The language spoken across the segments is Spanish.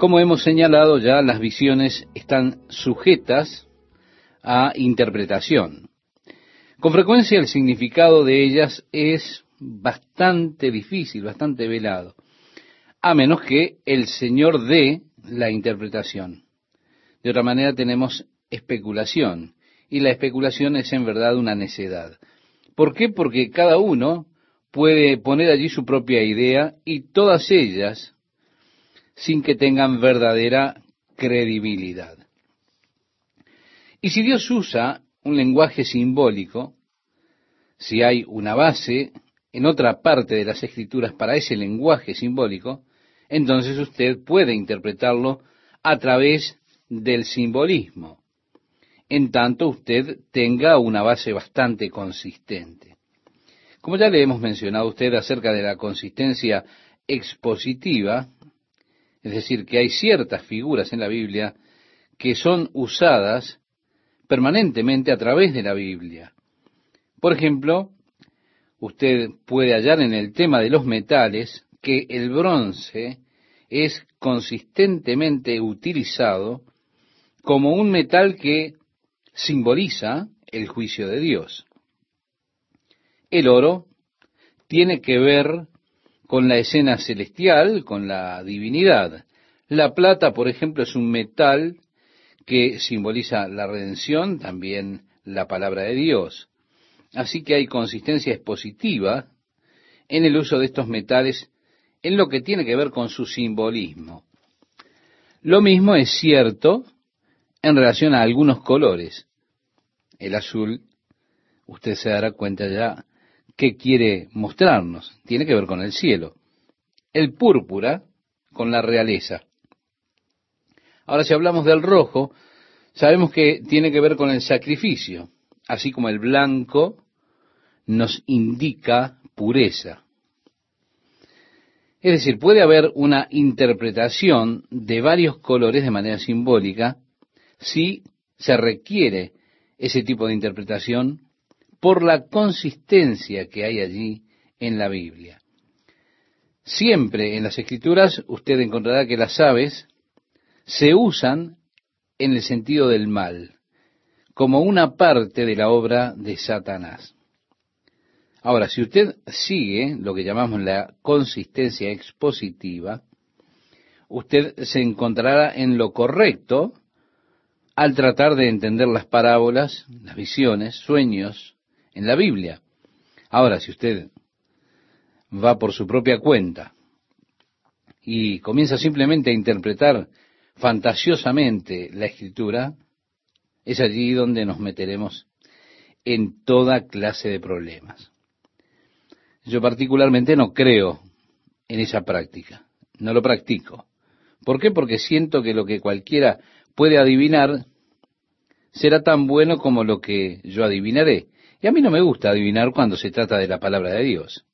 Como hemos señalado ya, las visiones están sujetas a interpretación. Con frecuencia el significado de ellas es bastante difícil, bastante velado, a menos que el Señor dé la interpretación. De otra manera tenemos especulación, y la especulación es en verdad una necedad. ¿Por qué? Porque cada uno puede poner allí su propia idea y todas ellas sin que tengan verdadera credibilidad. Y si Dios usa un lenguaje simbólico, si hay una base en otra parte de las escrituras para ese lenguaje simbólico, entonces usted puede interpretarlo a través del simbolismo, en tanto usted tenga una base bastante consistente. Como ya le hemos mencionado a usted acerca de la consistencia expositiva, es decir, que hay ciertas figuras en la Biblia que son usadas permanentemente a través de la Biblia. Por ejemplo, usted puede hallar en el tema de los metales que el bronce es consistentemente utilizado como un metal que simboliza el juicio de Dios. El oro tiene que ver con la escena celestial, con la divinidad. La plata, por ejemplo, es un metal que simboliza la redención, también la palabra de Dios. Así que hay consistencia expositiva en el uso de estos metales en lo que tiene que ver con su simbolismo. Lo mismo es cierto en relación a algunos colores. El azul, usted se dará cuenta ya ¿qué quiere mostrarnos? Tiene que ver con el cielo. El púrpura con la realeza. Ahora, si hablamos del rojo, sabemos que tiene que ver con el sacrificio, así como el blanco nos indica pureza. Es decir, puede haber una interpretación de varios colores de manera simbólica si se requiere ese tipo de interpretación por la consistencia que hay allí en la Biblia. Siempre en las escrituras usted encontrará que las aves se usan en el sentido del mal, como una parte de la obra de Satanás. Ahora, si usted sigue lo que llamamos la consistencia expositiva, usted se encontrará en lo correcto al tratar de entender las parábolas, las visiones, sueños, en la Biblia. Ahora, si usted va por su propia cuenta y comienza simplemente a interpretar fantasiosamente la escritura, es allí donde nos meteremos en toda clase de problemas. Yo particularmente no creo en esa práctica, no lo practico. ¿Por qué? Porque siento que lo que cualquiera puede adivinar será tan bueno como lo que yo adivinaré. Y a mí no me gusta adivinar cuando se trata de la palabra de Dios.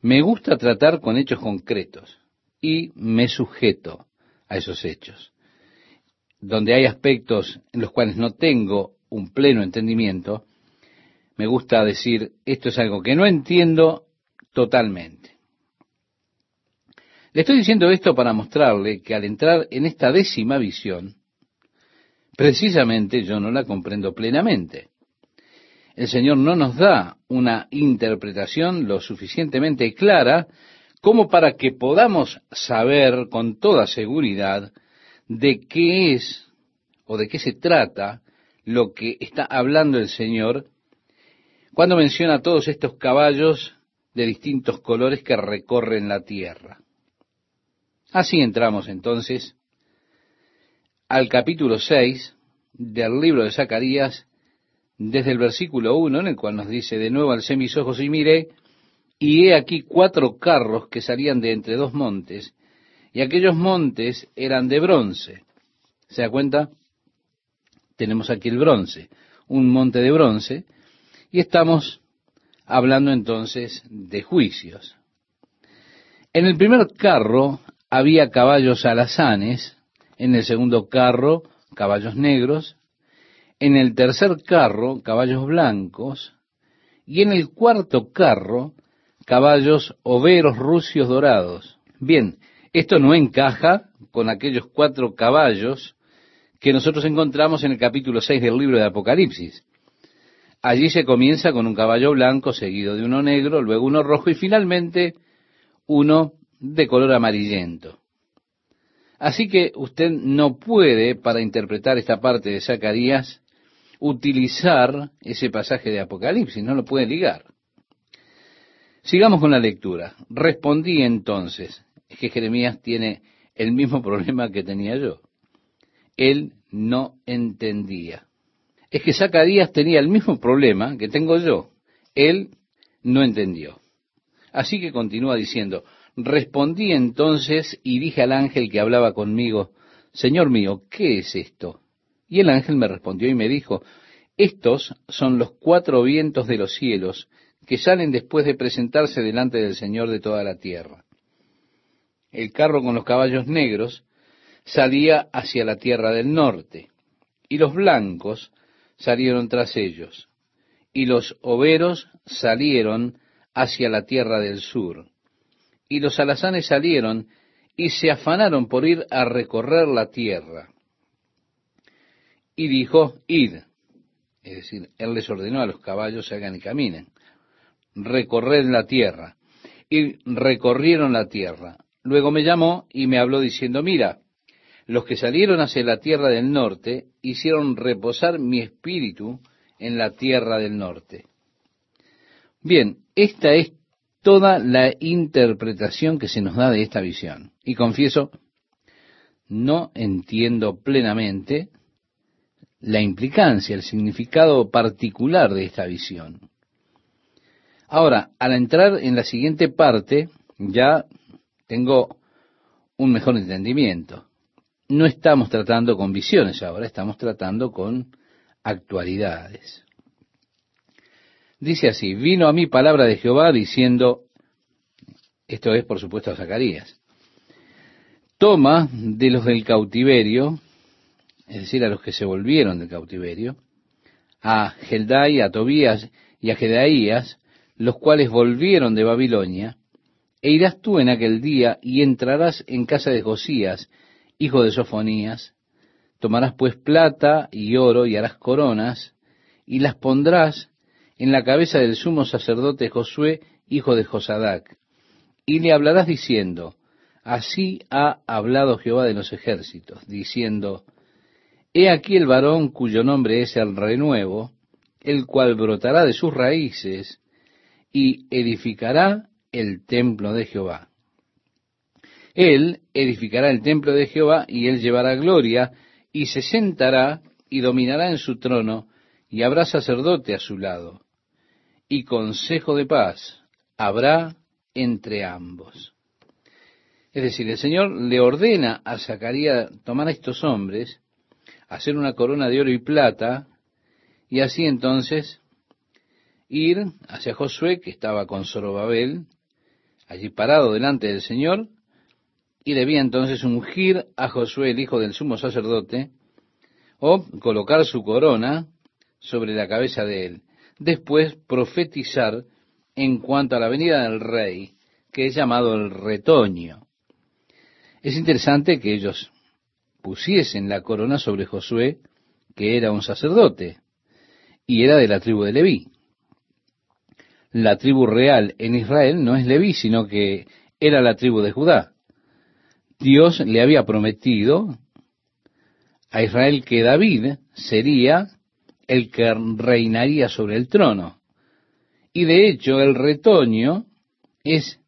Me gusta tratar con hechos concretos y me sujeto a esos hechos. Donde hay aspectos en los cuales no tengo un pleno entendimiento, me gusta decir, esto es algo que no entiendo totalmente. Le estoy diciendo esto para mostrarle que al entrar en esta décima visión, precisamente yo no la comprendo plenamente el Señor no nos da una interpretación lo suficientemente clara como para que podamos saber con toda seguridad de qué es o de qué se trata lo que está hablando el Señor cuando menciona todos estos caballos de distintos colores que recorren la tierra. Así entramos entonces al capítulo 6 del libro de Zacarías desde el versículo 1, en el cual nos dice, de nuevo alcé mis ojos y miré, y he aquí cuatro carros que salían de entre dos montes, y aquellos montes eran de bronce. ¿Se da cuenta? Tenemos aquí el bronce, un monte de bronce, y estamos hablando entonces de juicios. En el primer carro había caballos alazanes, en el segundo carro caballos negros, en el tercer carro caballos blancos, y en el cuarto carro caballos overos rucios dorados. Bien, esto no encaja con aquellos cuatro caballos que nosotros encontramos en el capítulo 6 del libro de Apocalipsis. Allí se comienza con un caballo blanco seguido de uno negro, luego uno rojo y finalmente uno de color amarillento. Así que usted no puede, para interpretar esta parte de Zacarías, utilizar ese pasaje de Apocalipsis, no lo puede ligar. Sigamos con la lectura. Respondí entonces, es que Jeremías tiene el mismo problema que tenía yo. Él no entendía. Es que Zacarías tenía el mismo problema que tengo yo. Él no entendió. Así que continúa diciendo, respondí entonces y dije al ángel que hablaba conmigo, Señor mío, ¿qué es esto? Y el ángel me respondió y me dijo, estos son los cuatro vientos de los cielos que salen después de presentarse delante del Señor de toda la tierra. El carro con los caballos negros salía hacia la tierra del norte, y los blancos salieron tras ellos, y los overos salieron hacia la tierra del sur, y los alazanes salieron y se afanaron por ir a recorrer la tierra. Y dijo, id, es decir, él les ordenó a los caballos hagan y caminen recorred la tierra. Y recorrieron la tierra. Luego me llamó y me habló diciendo, mira, los que salieron hacia la tierra del norte hicieron reposar mi espíritu en la tierra del norte. Bien, esta es toda la interpretación que se nos da de esta visión. Y confieso, no entiendo plenamente la implicancia, el significado particular de esta visión. Ahora, al entrar en la siguiente parte, ya tengo un mejor entendimiento. No estamos tratando con visiones ahora, estamos tratando con actualidades. Dice así, vino a mí palabra de Jehová diciendo, esto es por supuesto a Zacarías, toma de los del cautiverio, es decir, a los que se volvieron del cautiverio, a Geldai, a Tobías y a Gedaías, los cuales volvieron de Babilonia, e irás tú en aquel día y entrarás en casa de Josías, hijo de Sofonías, tomarás pues plata y oro y harás coronas, y las pondrás en la cabeza del sumo sacerdote Josué, hijo de Josadac, y le hablarás diciendo, así ha hablado Jehová de los ejércitos, diciendo, He aquí el varón cuyo nombre es el renuevo, el cual brotará de sus raíces, y edificará el templo de Jehová. Él edificará el templo de Jehová y él llevará gloria y se sentará y dominará en su trono y habrá sacerdote a su lado y consejo de paz habrá entre ambos. Es decir, el Señor le ordena a Zacarías tomar a estos hombres, hacer una corona de oro y plata, y así entonces ir hacia Josué, que estaba con Zorobabel, allí parado delante del Señor, y debía entonces ungir a Josué, el hijo del sumo sacerdote, o colocar su corona sobre la cabeza de él. Después profetizar en cuanto a la venida del rey, que es llamado el retoño. Es interesante que ellos pusiesen la corona sobre Josué, que era un sacerdote, y era de la tribu de Leví la tribu real en Israel no es Leví, sino que era la tribu de Judá. Dios le había prometido a Israel que David sería el que reinaría sobre el trono. Y de hecho el retoño es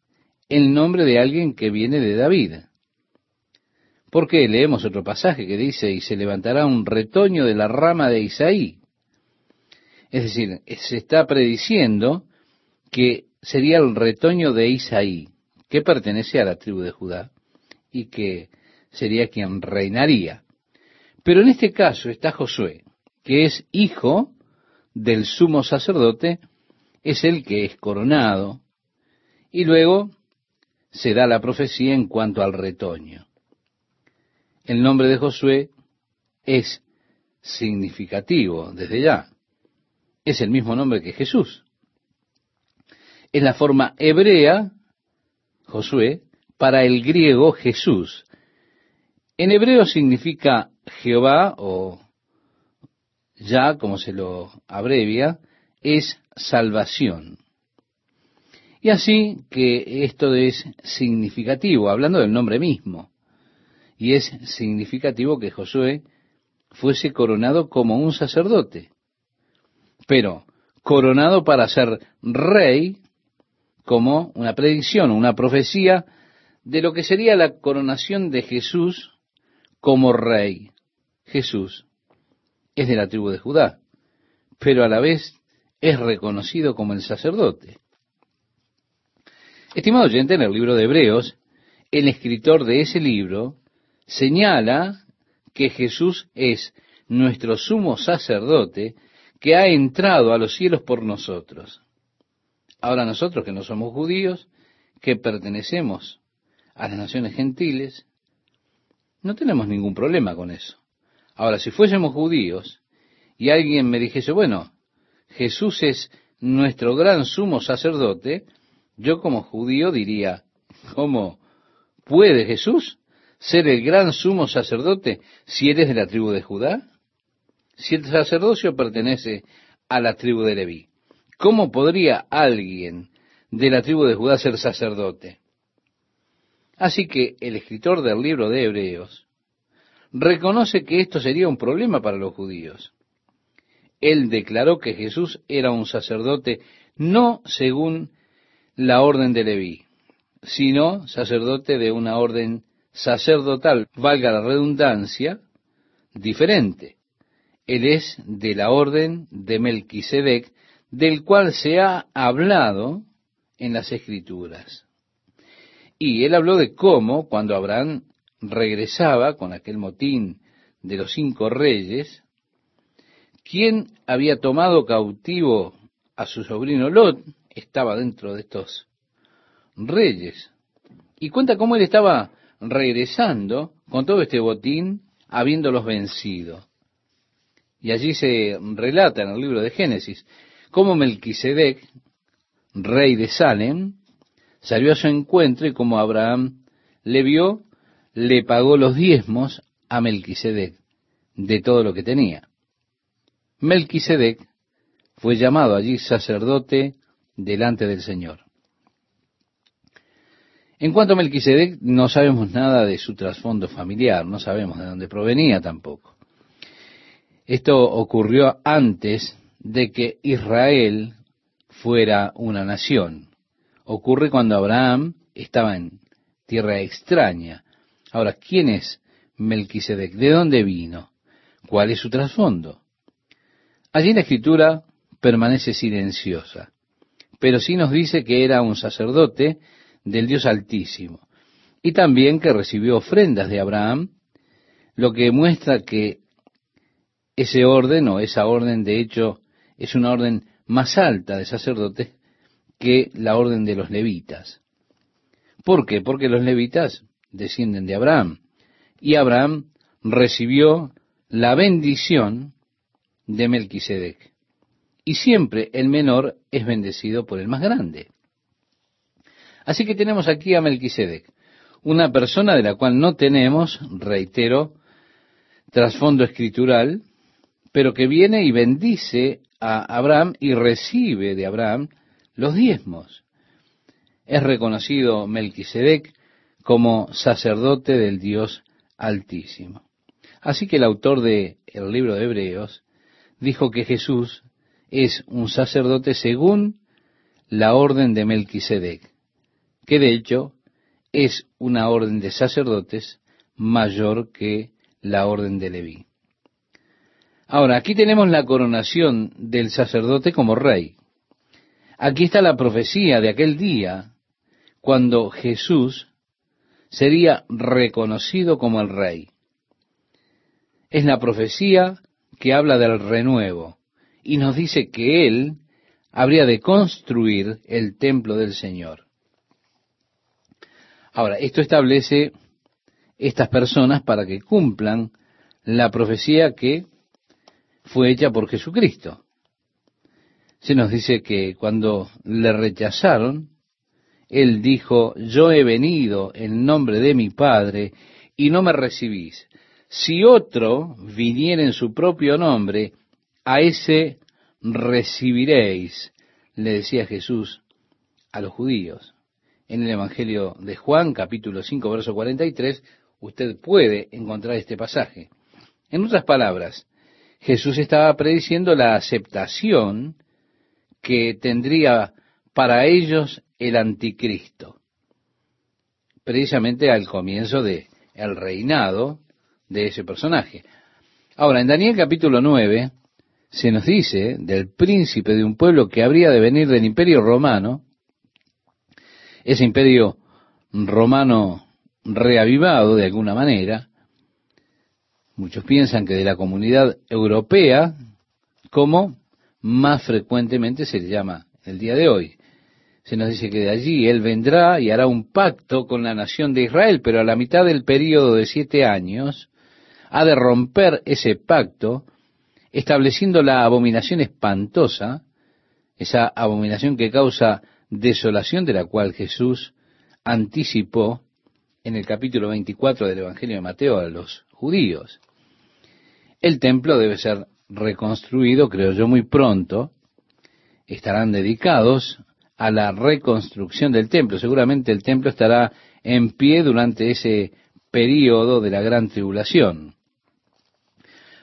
el nombre de alguien que viene de David. Porque leemos otro pasaje que dice, y se levantará un retoño de la rama de Isaí. Es decir, se está prediciendo que sería el retoño de Isaí, que pertenece a la tribu de Judá y que sería quien reinaría. Pero en este caso está Josué, que es hijo del sumo sacerdote, es el que es coronado, y luego se da la profecía en cuanto al retoño. El nombre de Josué es significativo desde ya. Es el mismo nombre que Jesús es la forma hebrea, Josué, para el griego Jesús. En hebreo significa Jehová o ya como se lo abrevia, es salvación. Y así que esto es significativo, hablando del nombre mismo. Y es significativo que Josué fuese coronado como un sacerdote. Pero coronado para ser rey como una predicción, una profecía de lo que sería la coronación de Jesús como rey. Jesús es de la tribu de Judá, pero a la vez es reconocido como el sacerdote. Estimado oyente, en el libro de Hebreos, el escritor de ese libro señala que Jesús es nuestro sumo sacerdote que ha entrado a los cielos por nosotros. Ahora nosotros que no somos judíos, que pertenecemos a las naciones gentiles, no tenemos ningún problema con eso. Ahora, si fuésemos judíos y alguien me dijese, bueno, Jesús es nuestro gran sumo sacerdote, yo como judío diría, ¿cómo puede Jesús ser el gran sumo sacerdote si eres de la tribu de Judá? Si el sacerdocio pertenece a la tribu de Leví, ¿cómo podría alguien de la tribu de Judá ser sacerdote? Así que el escritor del libro de Hebreos reconoce que esto sería un problema para los judíos. Él declaró que Jesús era un sacerdote no según la orden de Leví, sino sacerdote de una orden sacerdotal, valga la redundancia, diferente. Él es de la orden de Melquisedec, del cual se ha hablado en las Escrituras. Y él habló de cómo, cuando Abraham regresaba con aquel motín de los cinco reyes, quien había tomado cautivo a su sobrino Lot estaba dentro de estos reyes. Y cuenta cómo él estaba regresando con todo este botín, habiéndolos vencido. Y allí se relata en el libro de Génesis cómo Melquisedec, rey de Salem, salió a su encuentro y como Abraham le vio le pagó los diezmos a Melquisedec de todo lo que tenía. Melquisedec fue llamado allí sacerdote delante del Señor. En cuanto a Melquisedec, no sabemos nada de su trasfondo familiar, no sabemos de dónde provenía tampoco. Esto ocurrió antes de que Israel fuera una nación. Ocurre cuando Abraham estaba en tierra extraña, Ahora, ¿quién es Melquisedec? ¿De dónde vino? ¿Cuál es su trasfondo? Allí la escritura permanece silenciosa, pero sí nos dice que era un sacerdote del Dios Altísimo y también que recibió ofrendas de Abraham, lo que muestra que ese orden o esa orden de hecho es una orden más alta de sacerdotes que la orden de los levitas. ¿Por qué? Porque los levitas descienden de Abraham. Y Abraham recibió la bendición de Melquisedec. Y siempre el menor es bendecido por el más grande. Así que tenemos aquí a Melquisedec, una persona de la cual no tenemos, reitero, trasfondo escritural, pero que viene y bendice a Abraham y recibe de Abraham los diezmos. Es reconocido Melquisedec como sacerdote del Dios Altísimo. Así que el autor del el libro de Hebreos dijo que Jesús es un sacerdote según la orden de Melquisedec, que de hecho es una orden de sacerdotes mayor que la orden de Leví. Ahora, aquí tenemos la coronación del sacerdote como rey. Aquí está la profecía de aquel día cuando Jesús sería reconocido como el rey. Es la profecía que habla del renuevo y nos dice que él habría de construir el templo del Señor. Ahora, esto establece estas personas para que cumplan la profecía que fue hecha por Jesucristo. Se nos dice que cuando le rechazaron, él dijo, yo he venido en nombre de mi Padre y no me recibís. Si otro viniera en su propio nombre, a ese recibiréis, le decía Jesús a los judíos. En el Evangelio de Juan, capítulo 5, verso 43, usted puede encontrar este pasaje. En otras palabras, Jesús estaba prediciendo la aceptación que tendría para ellos el anticristo, precisamente al comienzo de reinado de ese personaje. Ahora, en Daniel capítulo 9 se nos dice del príncipe de un pueblo que habría de venir del imperio romano, ese imperio romano reavivado de alguna manera, muchos piensan que de la comunidad europea, como más frecuentemente se le llama el día de hoy. Se nos dice que de allí él vendrá y hará un pacto con la nación de Israel, pero a la mitad del periodo de siete años ha de romper ese pacto, estableciendo la abominación espantosa, esa abominación que causa desolación de la cual Jesús anticipó en el capítulo 24 del Evangelio de Mateo a los judíos. El templo debe ser reconstruido, creo yo, muy pronto. Estarán dedicados a la reconstrucción del templo. Seguramente el templo estará en pie durante ese período de la gran tribulación.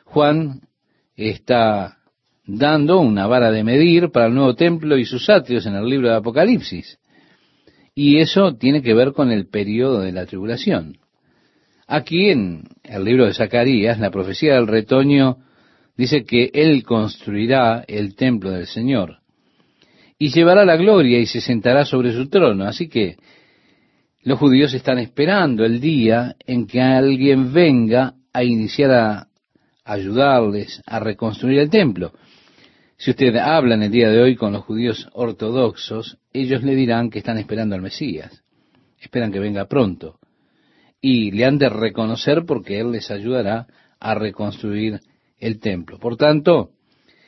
Juan está dando una vara de medir para el nuevo templo y sus atrios en el libro de Apocalipsis. Y eso tiene que ver con el periodo de la tribulación. Aquí en el libro de Zacarías, la profecía del retoño dice que Él construirá el templo del Señor y llevará la gloria y se sentará sobre su trono. Así que los judíos están esperando el día en que alguien venga a iniciar a ayudarles a reconstruir el templo. Si usted habla en el día de hoy con los judíos ortodoxos, ellos le dirán que están esperando al Mesías, esperan que venga pronto, y le han de reconocer porque Él les ayudará a reconstruir el templo. Por tanto,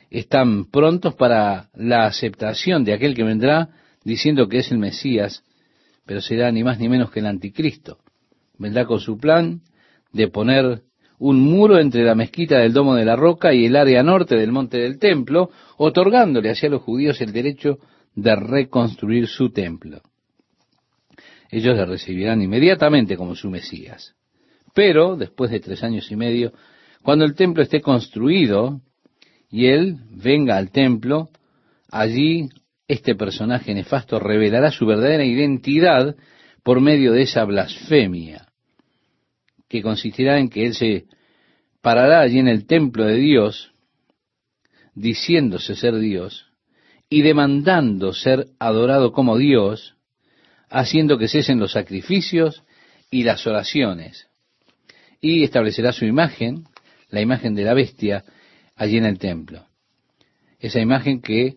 están prontos para la aceptación de aquel que vendrá diciendo que es el Mesías, pero será ni más ni menos que el anticristo. Vendrá con su plan de poner un muro entre la mezquita del Domo de la Roca y el área norte del monte del templo, otorgándole hacia los judíos el derecho de reconstruir su templo. Ellos le recibirán inmediatamente como su Mesías. Pero, después de tres años y medio, cuando el templo esté construido y él venga al templo, allí este personaje nefasto revelará su verdadera identidad por medio de esa blasfemia que consistirá en que Él se parará allí en el templo de Dios, diciéndose ser Dios, y demandando ser adorado como Dios, haciendo que cesen los sacrificios y las oraciones, y establecerá su imagen, la imagen de la bestia, allí en el templo. Esa imagen que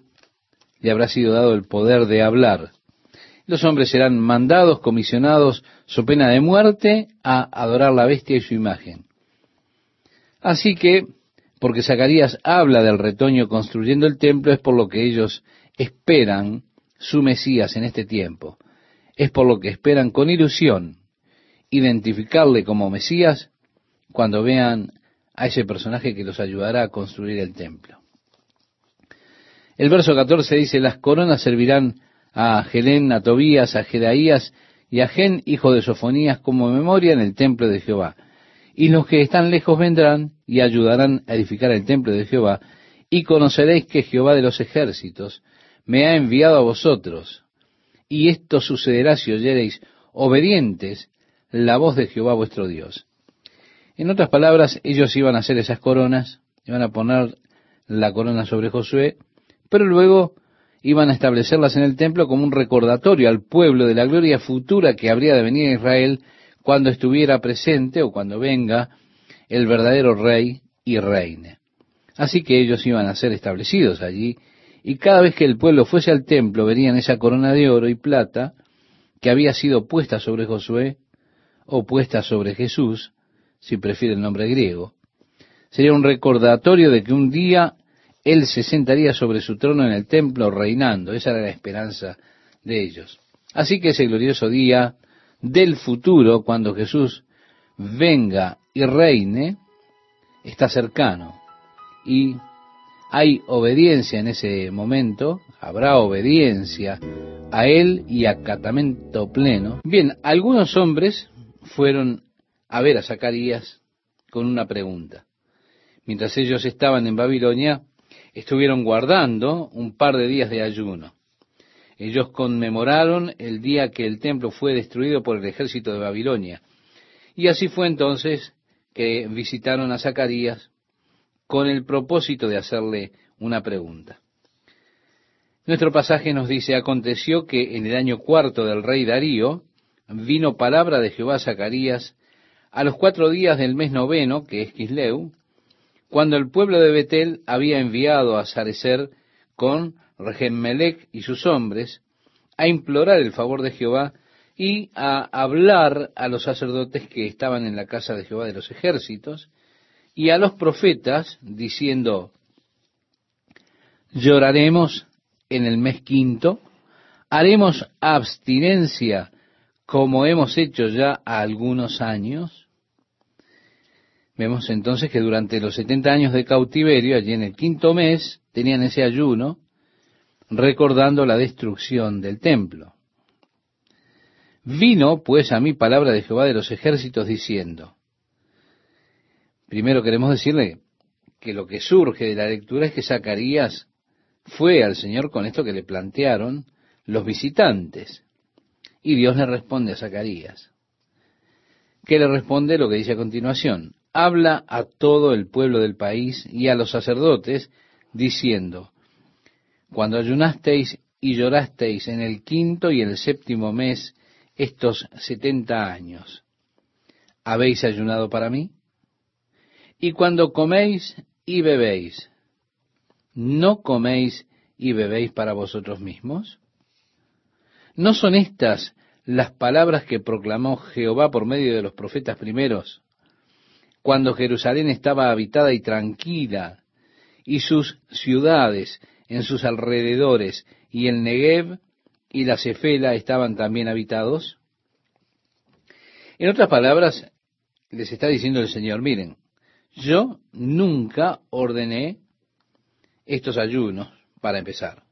le habrá sido dado el poder de hablar. Los hombres serán mandados, comisionados, su pena de muerte, a adorar la bestia y su imagen. Así que, porque Zacarías habla del retoño construyendo el templo, es por lo que ellos esperan su Mesías en este tiempo. Es por lo que esperan con ilusión identificarle como Mesías cuando vean a ese personaje que los ayudará a construir el templo. El verso 14 dice, las coronas servirán a Gelén, a Tobías, a Jedaías y a Gen, hijo de Sofonías, como memoria en el templo de Jehová. Y los que están lejos vendrán y ayudarán a edificar el templo de Jehová, y conoceréis que Jehová de los ejércitos me ha enviado a vosotros. Y esto sucederá si oyereis obedientes la voz de Jehová vuestro Dios. En otras palabras, ellos iban a hacer esas coronas, iban a poner la corona sobre Josué, pero luego iban a establecerlas en el templo como un recordatorio al pueblo de la gloria futura que habría de venir a Israel cuando estuviera presente o cuando venga el verdadero rey y reine. Así que ellos iban a ser establecidos allí y cada vez que el pueblo fuese al templo verían esa corona de oro y plata que había sido puesta sobre Josué o puesta sobre Jesús, si prefiere el nombre griego. Sería un recordatorio de que un día él se sentaría sobre su trono en el templo reinando. Esa era la esperanza de ellos. Así que ese glorioso día del futuro, cuando Jesús venga y reine, está cercano. Y hay obediencia en ese momento, habrá obediencia a él y acatamento pleno. Bien, algunos hombres fueron a ver a Zacarías con una pregunta. Mientras ellos estaban en Babilonia, estuvieron guardando un par de días de ayuno. Ellos conmemoraron el día que el templo fue destruido por el ejército de Babilonia. Y así fue entonces que visitaron a Zacarías con el propósito de hacerle una pregunta. Nuestro pasaje nos dice, aconteció que en el año cuarto del rey Darío vino palabra de Jehová a Zacarías a los cuatro días del mes noveno, que es Quisleu, cuando el pueblo de Betel había enviado a Sarecer con Regemmelech y sus hombres a implorar el favor de Jehová y a hablar a los sacerdotes que estaban en la casa de Jehová de los ejércitos y a los profetas diciendo, lloraremos en el mes quinto, haremos abstinencia como hemos hecho ya algunos años, Vemos entonces que durante los 70 años de cautiverio, allí en el quinto mes, tenían ese ayuno, recordando la destrucción del templo. Vino pues a mí palabra de Jehová de los ejércitos diciendo, primero queremos decirle que lo que surge de la lectura es que Zacarías fue al Señor con esto que le plantearon los visitantes. Y Dios le responde a Zacarías. ¿Qué le responde? Lo que dice a continuación habla a todo el pueblo del país y a los sacerdotes, diciendo, Cuando ayunasteis y llorasteis en el quinto y el séptimo mes estos setenta años, ¿habéis ayunado para mí? Y cuando coméis y bebéis, ¿no coméis y bebéis para vosotros mismos? ¿No son estas las palabras que proclamó Jehová por medio de los profetas primeros cuando Jerusalén estaba habitada y tranquila, y sus ciudades en sus alrededores, y el Negev y la Cefela estaban también habitados? En otras palabras, les está diciendo el Señor, miren, yo nunca ordené estos ayunos para empezar.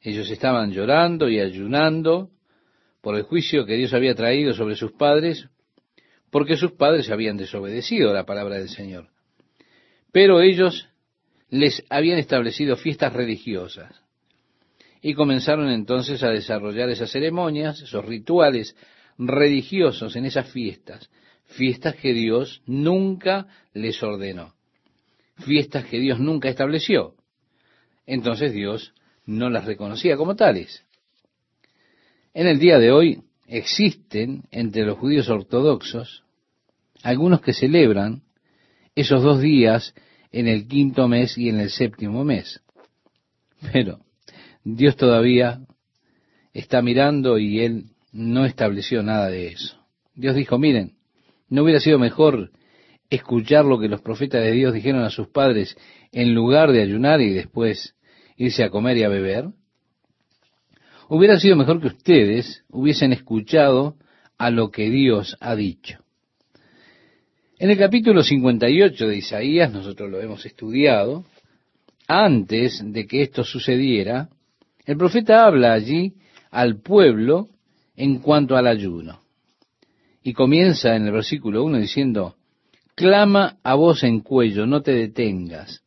Ellos estaban llorando y ayunando por el juicio que Dios había traído sobre sus padres porque sus padres habían desobedecido la palabra del Señor. Pero ellos les habían establecido fiestas religiosas y comenzaron entonces a desarrollar esas ceremonias, esos rituales religiosos en esas fiestas, fiestas que Dios nunca les ordenó, fiestas que Dios nunca estableció. Entonces Dios no las reconocía como tales. En el día de hoy existen entre los judíos ortodoxos algunos que celebran esos dos días en el quinto mes y en el séptimo mes. Pero Dios todavía está mirando y Él no estableció nada de eso. Dios dijo, miren, ¿no hubiera sido mejor escuchar lo que los profetas de Dios dijeron a sus padres en lugar de ayunar y después irse a comer y a beber? Hubiera sido mejor que ustedes hubiesen escuchado a lo que Dios ha dicho. En el capítulo 58 de Isaías, nosotros lo hemos estudiado, antes de que esto sucediera, el profeta habla allí al pueblo en cuanto al ayuno. Y comienza en el versículo 1 diciendo, clama a voz en cuello, no te detengas.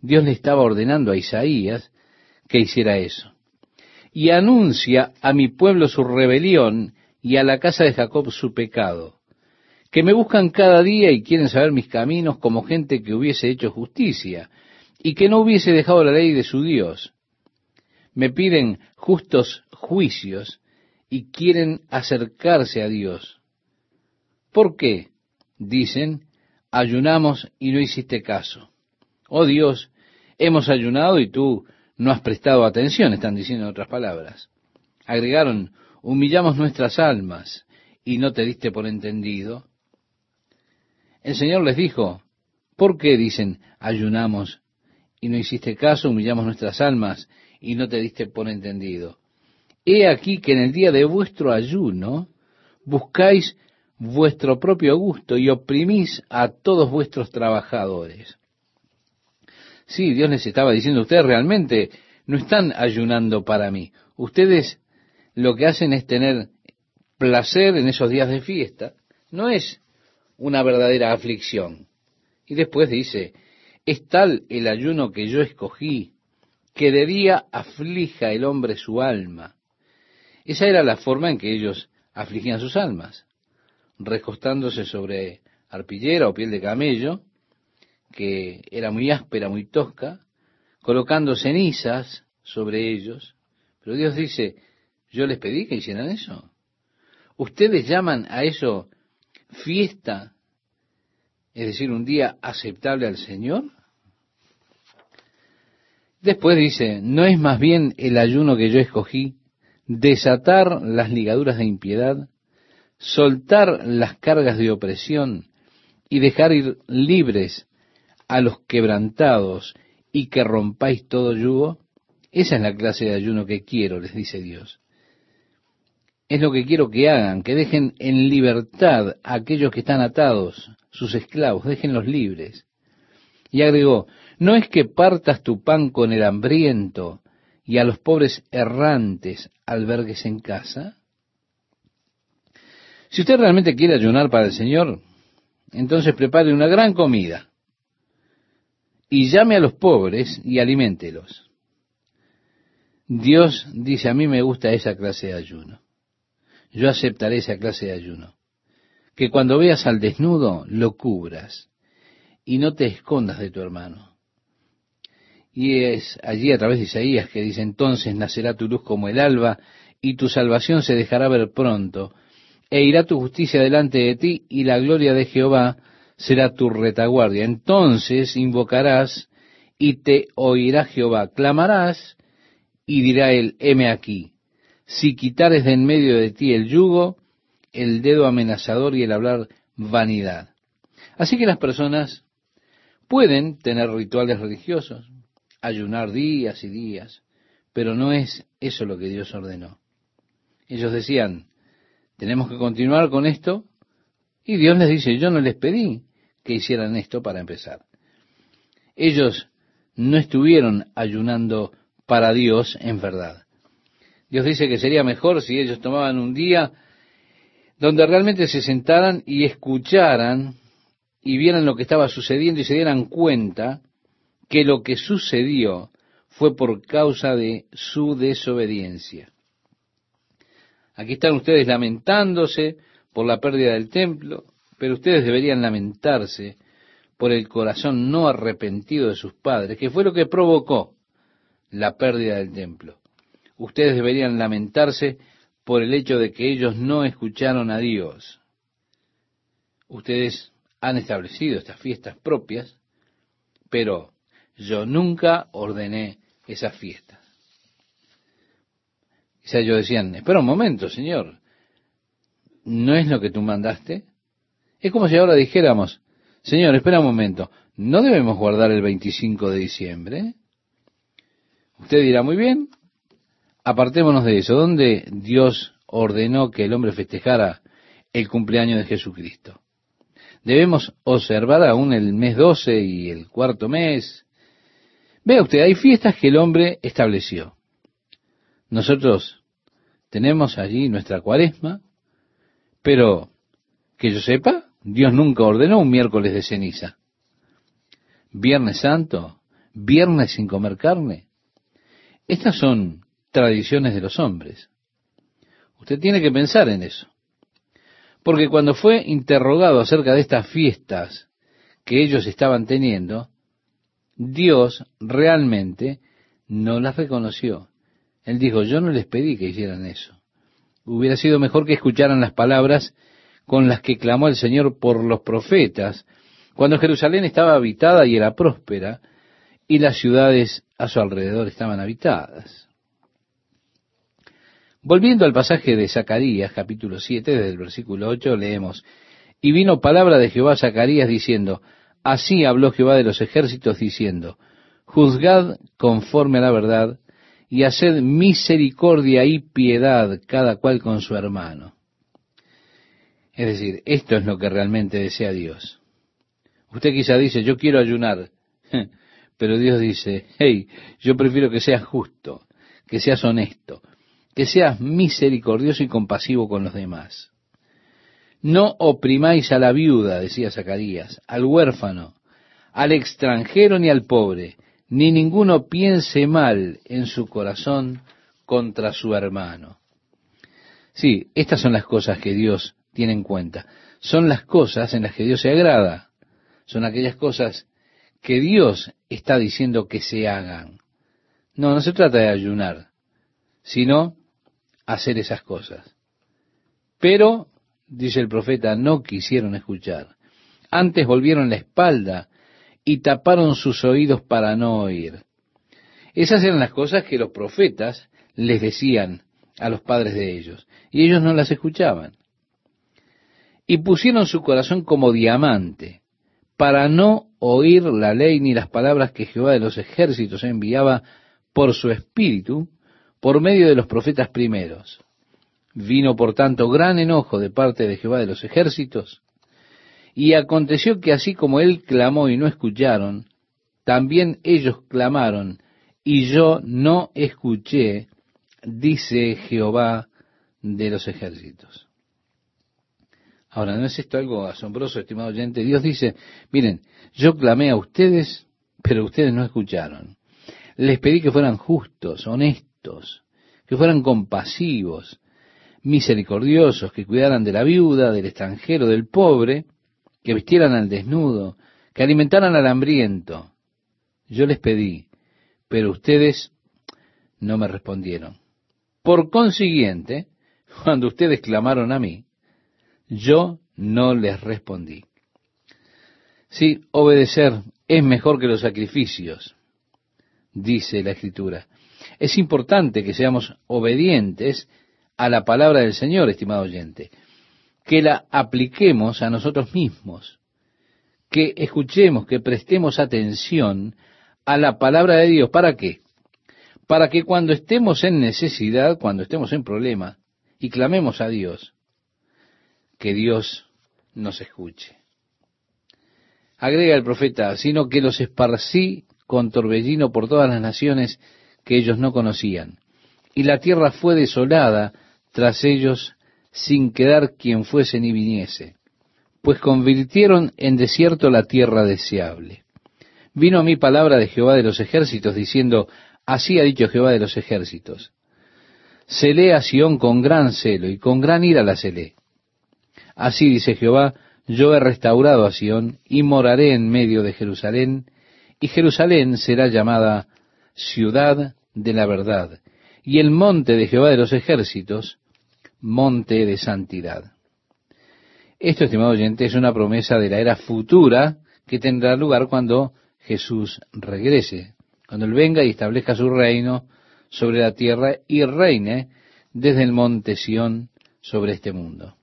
Dios le estaba ordenando a Isaías que hiciera eso. Y anuncia a mi pueblo su rebelión y a la casa de Jacob su pecado que me buscan cada día y quieren saber mis caminos como gente que hubiese hecho justicia y que no hubiese dejado la ley de su Dios. Me piden justos juicios y quieren acercarse a Dios. ¿Por qué? Dicen, ayunamos y no hiciste caso. Oh Dios, hemos ayunado y tú no has prestado atención, están diciendo en otras palabras. Agregaron, humillamos nuestras almas y no te diste por entendido. El Señor les dijo, ¿por qué dicen ayunamos y no hiciste caso, humillamos nuestras almas y no te diste por entendido? He aquí que en el día de vuestro ayuno buscáis vuestro propio gusto y oprimís a todos vuestros trabajadores. Sí, Dios les estaba diciendo, ustedes realmente no están ayunando para mí. Ustedes lo que hacen es tener placer en esos días de fiesta. No es una verdadera aflicción. Y después dice, es tal el ayuno que yo escogí, que de día aflija el hombre su alma. Esa era la forma en que ellos afligían sus almas, recostándose sobre arpillera o piel de camello, que era muy áspera, muy tosca, colocando cenizas sobre ellos. Pero Dios dice, yo les pedí que hicieran eso. ¿Ustedes llaman a eso fiesta? Es decir, un día aceptable al Señor. Después dice, ¿no es más bien el ayuno que yo escogí desatar las ligaduras de impiedad, soltar las cargas de opresión y dejar ir libres a los quebrantados y que rompáis todo yugo? Esa es la clase de ayuno que quiero, les dice Dios. Es lo que quiero que hagan, que dejen en libertad a aquellos que están atados, sus esclavos, déjenlos libres. Y agregó, no es que partas tu pan con el hambriento y a los pobres errantes albergues en casa. Si usted realmente quiere ayunar para el Señor, entonces prepare una gran comida y llame a los pobres y aliméntelos. Dios dice, a mí me gusta esa clase de ayuno. Yo aceptaré esa clase de ayuno. Que cuando veas al desnudo, lo cubras y no te escondas de tu hermano. Y es allí a través de Isaías que dice, entonces nacerá tu luz como el alba y tu salvación se dejará ver pronto, e irá tu justicia delante de ti y la gloria de Jehová será tu retaguardia. Entonces invocarás y te oirá Jehová. Clamarás y dirá él, heme aquí. Si quitares de en medio de ti el yugo, el dedo amenazador y el hablar vanidad. Así que las personas pueden tener rituales religiosos, ayunar días y días, pero no es eso lo que Dios ordenó. Ellos decían, tenemos que continuar con esto, y Dios les dice, yo no les pedí que hicieran esto para empezar. Ellos no estuvieron ayunando para Dios en verdad. Dios dice que sería mejor si ellos tomaban un día donde realmente se sentaran y escucharan y vieran lo que estaba sucediendo y se dieran cuenta que lo que sucedió fue por causa de su desobediencia. Aquí están ustedes lamentándose por la pérdida del templo, pero ustedes deberían lamentarse por el corazón no arrepentido de sus padres, que fue lo que provocó la pérdida del templo. Ustedes deberían lamentarse por el hecho de que ellos no escucharon a Dios. Ustedes han establecido estas fiestas propias, pero yo nunca ordené esas fiestas. sea, ellos decían, espera un momento, Señor, ¿no es lo que tú mandaste? Es como si ahora dijéramos, Señor, espera un momento, ¿no debemos guardar el 25 de diciembre? Usted dirá, muy bien, apartémonos de eso. ¿Dónde Dios ordenó que el hombre festejara el cumpleaños de Jesucristo? Debemos observar aún el mes 12 y el cuarto mes. Vea usted, hay fiestas que el hombre estableció. Nosotros tenemos allí nuestra cuaresma, pero que yo sepa, Dios nunca ordenó un miércoles de ceniza. Viernes Santo, viernes sin comer carne. Estas son tradiciones de los hombres. Usted tiene que pensar en eso. Porque cuando fue interrogado acerca de estas fiestas que ellos estaban teniendo, Dios realmente no las reconoció. Él dijo, yo no les pedí que hicieran eso. Hubiera sido mejor que escucharan las palabras con las que clamó el Señor por los profetas, cuando Jerusalén estaba habitada y era próspera, y las ciudades a su alrededor estaban habitadas. Volviendo al pasaje de Zacarías, capítulo 7, desde el versículo 8, leemos, Y vino palabra de Jehová a Zacarías diciendo, Así habló Jehová de los ejércitos diciendo, Juzgad conforme a la verdad, y haced misericordia y piedad cada cual con su hermano. Es decir, esto es lo que realmente desea Dios. Usted quizá dice, yo quiero ayunar, pero Dios dice, hey, yo prefiero que seas justo, que seas honesto, que seas misericordioso y compasivo con los demás. No oprimáis a la viuda, decía Zacarías, al huérfano, al extranjero ni al pobre, ni ninguno piense mal en su corazón contra su hermano. Sí, estas son las cosas que Dios tiene en cuenta. Son las cosas en las que Dios se agrada. Son aquellas cosas que Dios está diciendo que se hagan. No, no se trata de ayunar, sino hacer esas cosas. Pero, dice el profeta, no quisieron escuchar. Antes volvieron la espalda y taparon sus oídos para no oír. Esas eran las cosas que los profetas les decían a los padres de ellos, y ellos no las escuchaban. Y pusieron su corazón como diamante, para no oír la ley ni las palabras que Jehová de los ejércitos enviaba por su espíritu, por medio de los profetas primeros. Vino por tanto gran enojo de parte de Jehová de los ejércitos, y aconteció que así como él clamó y no escucharon, también ellos clamaron, y yo no escuché, dice Jehová de los ejércitos. Ahora, ¿no es esto algo asombroso, estimado oyente? Dios dice, miren, yo clamé a ustedes, pero ustedes no escucharon. Les pedí que fueran justos, honestos, que fueran compasivos, misericordiosos, que cuidaran de la viuda, del extranjero, del pobre, que vistieran al desnudo, que alimentaran al hambriento. Yo les pedí, pero ustedes no me respondieron. Por consiguiente, cuando ustedes clamaron a mí, yo no les respondí. Sí, obedecer es mejor que los sacrificios, dice la Escritura. Es importante que seamos obedientes a la palabra del Señor, estimado oyente que la apliquemos a nosotros mismos, que escuchemos, que prestemos atención a la palabra de Dios. ¿Para qué? Para que cuando estemos en necesidad, cuando estemos en problema, y clamemos a Dios, que Dios nos escuche. Agrega el profeta, sino que los esparcí con torbellino por todas las naciones que ellos no conocían. Y la tierra fue desolada tras ellos sin quedar quien fuese ni viniese, pues convirtieron en desierto la tierra deseable. Vino a mí palabra de Jehová de los ejércitos, diciendo, así ha dicho Jehová de los ejércitos, celé a Sión con gran celo y con gran ira la celé. Así dice Jehová, yo he restaurado a Sión y moraré en medio de Jerusalén, y Jerusalén será llamada ciudad de la verdad, y el monte de Jehová de los ejércitos, monte de santidad. Esto, estimado oyente, es una promesa de la era futura que tendrá lugar cuando Jesús regrese, cuando Él venga y establezca su reino sobre la tierra y reine desde el monte Sión sobre este mundo.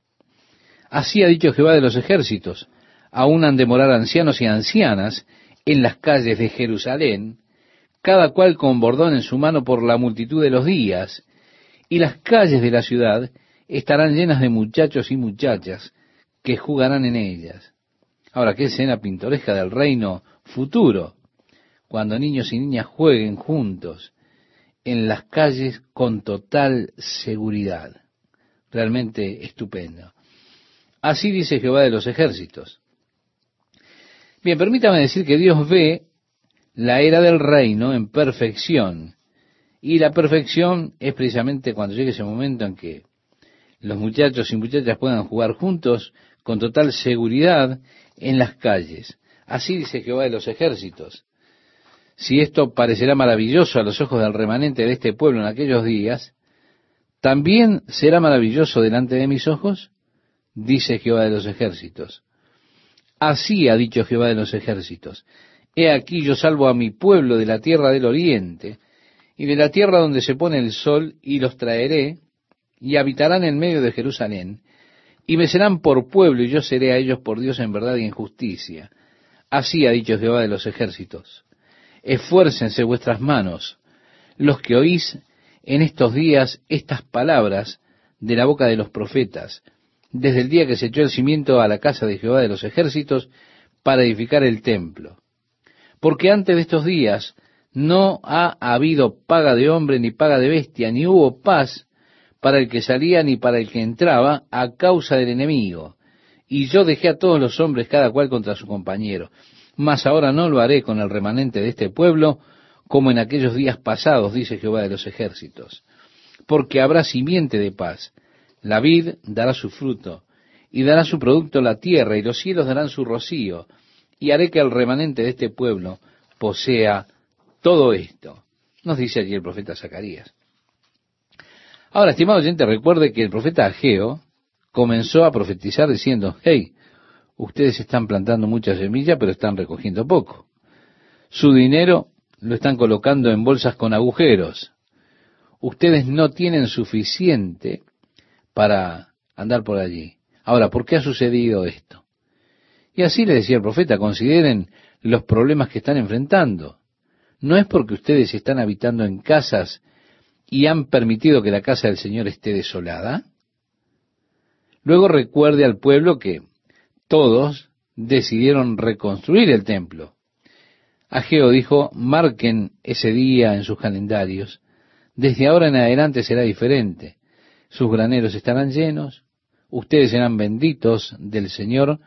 Así ha dicho Jehová de los ejércitos, aún han de morar ancianos y ancianas en las calles de Jerusalén, cada cual con bordón en su mano por la multitud de los días, y las calles de la ciudad estarán llenas de muchachos y muchachas que jugarán en ellas. Ahora, qué escena pintoresca del reino futuro, cuando niños y niñas jueguen juntos en las calles con total seguridad. Realmente estupendo. Así dice Jehová de los ejércitos. Bien, permítame decir que Dios ve la era del reino en perfección. Y la perfección es precisamente cuando llegue ese momento en que los muchachos y muchachas puedan jugar juntos con total seguridad en las calles. Así dice Jehová de los ejércitos. Si esto parecerá maravilloso a los ojos del remanente de este pueblo en aquellos días, ¿también será maravilloso delante de mis ojos? Dice Jehová de los ejércitos. Así ha dicho Jehová de los ejércitos. He aquí yo salvo a mi pueblo de la tierra del oriente y de la tierra donde se pone el sol y los traeré y habitarán en medio de Jerusalén, y me serán por pueblo, y yo seré a ellos por Dios en verdad y en justicia. Así ha dicho Jehová de los ejércitos. Esfuércense vuestras manos, los que oís en estos días estas palabras de la boca de los profetas. Desde el día que se echó el cimiento a la casa de Jehová de los ejércitos para edificar el templo. Porque antes de estos días no ha habido paga de hombre ni paga de bestia, ni hubo paz para el que salía ni para el que entraba a causa del enemigo. Y yo dejé a todos los hombres cada cual contra su compañero. Mas ahora no lo haré con el remanente de este pueblo, como en aquellos días pasados, dice Jehová de los ejércitos. Porque habrá simiente de paz. La vid dará su fruto, y dará su producto la tierra, y los cielos darán su rocío, y haré que el remanente de este pueblo posea todo esto. Nos dice allí el profeta Zacarías. Ahora, estimado oyente, recuerde que el profeta Ageo comenzó a profetizar diciendo, hey, ustedes están plantando mucha semilla, pero están recogiendo poco. Su dinero lo están colocando en bolsas con agujeros. Ustedes no tienen suficiente para andar por allí. Ahora, ¿por qué ha sucedido esto? Y así le decía el profeta, consideren los problemas que están enfrentando. No es porque ustedes están habitando en casas y han permitido que la casa del Señor esté desolada. Luego recuerde al pueblo que todos decidieron reconstruir el templo. Ageo dijo, marquen ese día en sus calendarios. Desde ahora en adelante será diferente. Sus graneros estarán llenos, ustedes serán benditos del Señor,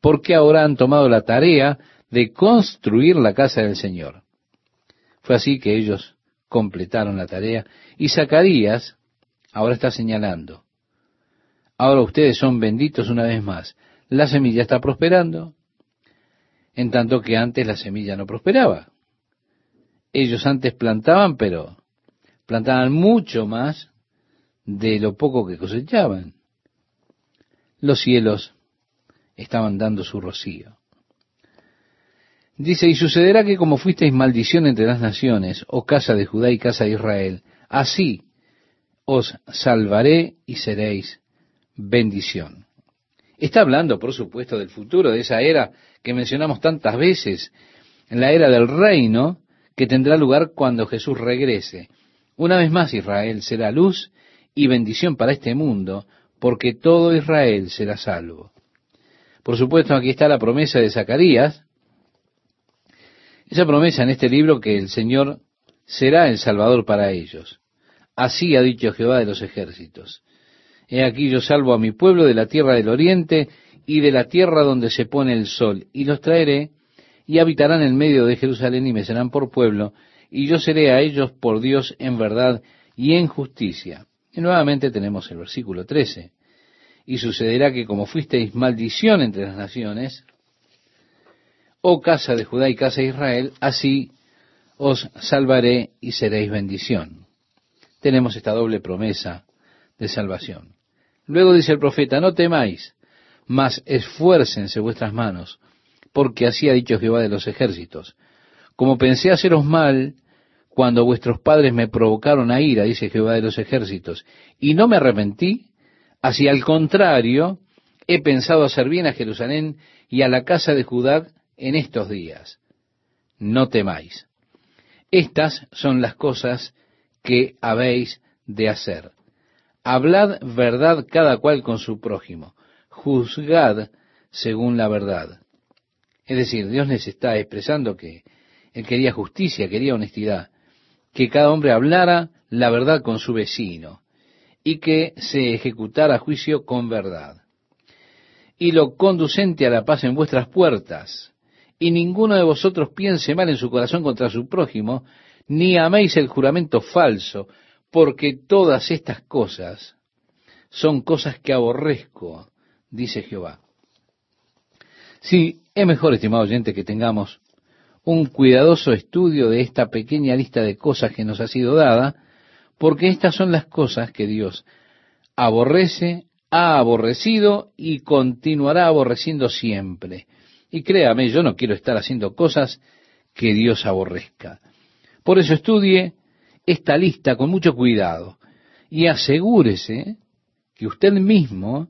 porque ahora han tomado la tarea de construir la casa del Señor. Fue así que ellos completaron la tarea y Zacarías ahora está señalando, ahora ustedes son benditos una vez más, la semilla está prosperando, en tanto que antes la semilla no prosperaba. Ellos antes plantaban, pero plantaban mucho más de lo poco que cosechaban. Los cielos estaban dando su rocío. Dice, y sucederá que como fuisteis maldición entre las naciones, oh casa de Judá y casa de Israel, así os salvaré y seréis bendición. Está hablando, por supuesto, del futuro, de esa era que mencionamos tantas veces, la era del reino que tendrá lugar cuando Jesús regrese. Una vez más Israel será luz y bendición para este mundo, porque todo Israel será salvo. Por supuesto, aquí está la promesa de Zacarías, esa promesa en este libro que el Señor será el Salvador para ellos. Así ha dicho Jehová de los ejércitos. He aquí yo salvo a mi pueblo de la tierra del oriente y de la tierra donde se pone el sol, y los traeré, y habitarán en medio de Jerusalén y me serán por pueblo, y yo seré a ellos por Dios en verdad y en justicia. Y nuevamente tenemos el versículo 13. Y sucederá que como fuisteis maldición entre las naciones, oh casa de Judá y casa de Israel, así os salvaré y seréis bendición. Tenemos esta doble promesa de salvación. Luego dice el profeta, no temáis, mas esfuércense vuestras manos, porque así ha dicho Jehová de los ejércitos. Como pensé haceros mal cuando vuestros padres me provocaron a ira, dice Jehová de los ejércitos, y no me arrepentí, así al contrario, he pensado hacer bien a Jerusalén y a la casa de Judá en estos días. No temáis. Estas son las cosas que habéis de hacer. Hablad verdad cada cual con su prójimo. Juzgad según la verdad. Es decir, Dios les está expresando que Él quería justicia, quería honestidad, que cada hombre hablara la verdad con su vecino y que se ejecutara juicio con verdad. Y lo conducente a la paz en vuestras puertas, y ninguno de vosotros piense mal en su corazón contra su prójimo, ni améis el juramento falso, porque todas estas cosas son cosas que aborrezco, dice Jehová. Sí, es mejor, estimado oyente, que tengamos un cuidadoso estudio de esta pequeña lista de cosas que nos ha sido dada, porque estas son las cosas que Dios aborrece, ha aborrecido y continuará aborreciendo siempre. Y créame, yo no quiero estar haciendo cosas que Dios aborrezca. Por eso estudie esta lista con mucho cuidado y asegúrese que usted mismo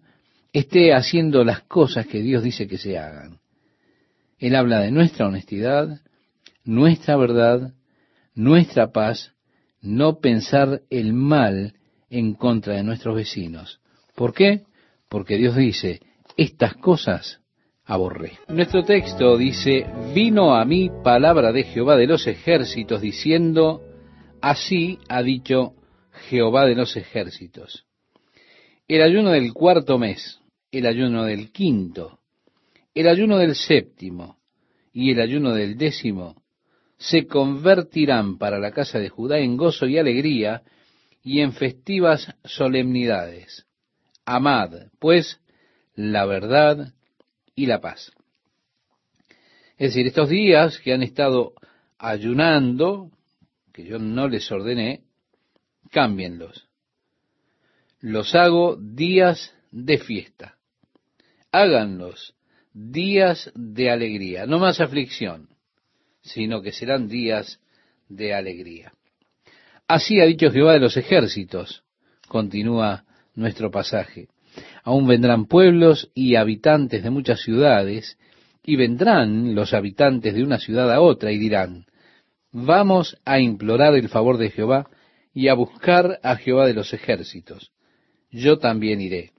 esté haciendo las cosas que Dios dice que se hagan. Él habla de nuestra honestidad, nuestra verdad, nuestra paz, no pensar el mal en contra de nuestros vecinos. ¿Por qué? porque Dios dice, estas cosas aborré. Nuestro texto dice, vino a mí palabra de Jehová de los ejércitos diciendo, así ha dicho Jehová de los ejércitos. El ayuno del cuarto mes, el ayuno del quinto, el ayuno del séptimo y el ayuno del décimo se convertirán para la casa de Judá en gozo y alegría y en festivas solemnidades. Amad, pues, la verdad y la paz. Es decir, estos días que han estado ayunando, que yo no les ordené, cámbienlos. Los hago días de fiesta. Háganlos días de alegría, no más aflicción, sino que serán días de alegría. Así ha dicho Jehová de los ejércitos, continúa nuestro pasaje. Aún vendrán pueblos y habitantes de muchas ciudades, y vendrán los habitantes de una ciudad a otra y dirán, vamos a implorar el favor de Jehová y a buscar a Jehová de los ejércitos. Yo también iré.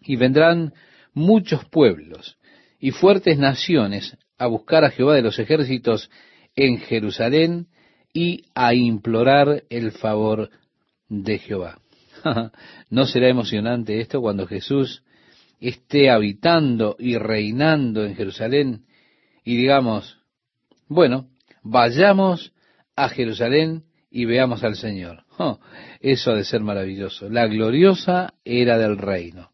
Y vendrán muchos pueblos y fuertes naciones a buscar a Jehová de los ejércitos en Jerusalén y a implorar el favor de Jehová. ¿No será emocionante esto cuando Jesús esté habitando y reinando en Jerusalén y digamos, bueno, vayamos a Jerusalén y veamos al Señor? Eso ha de ser maravilloso. La gloriosa era del reino.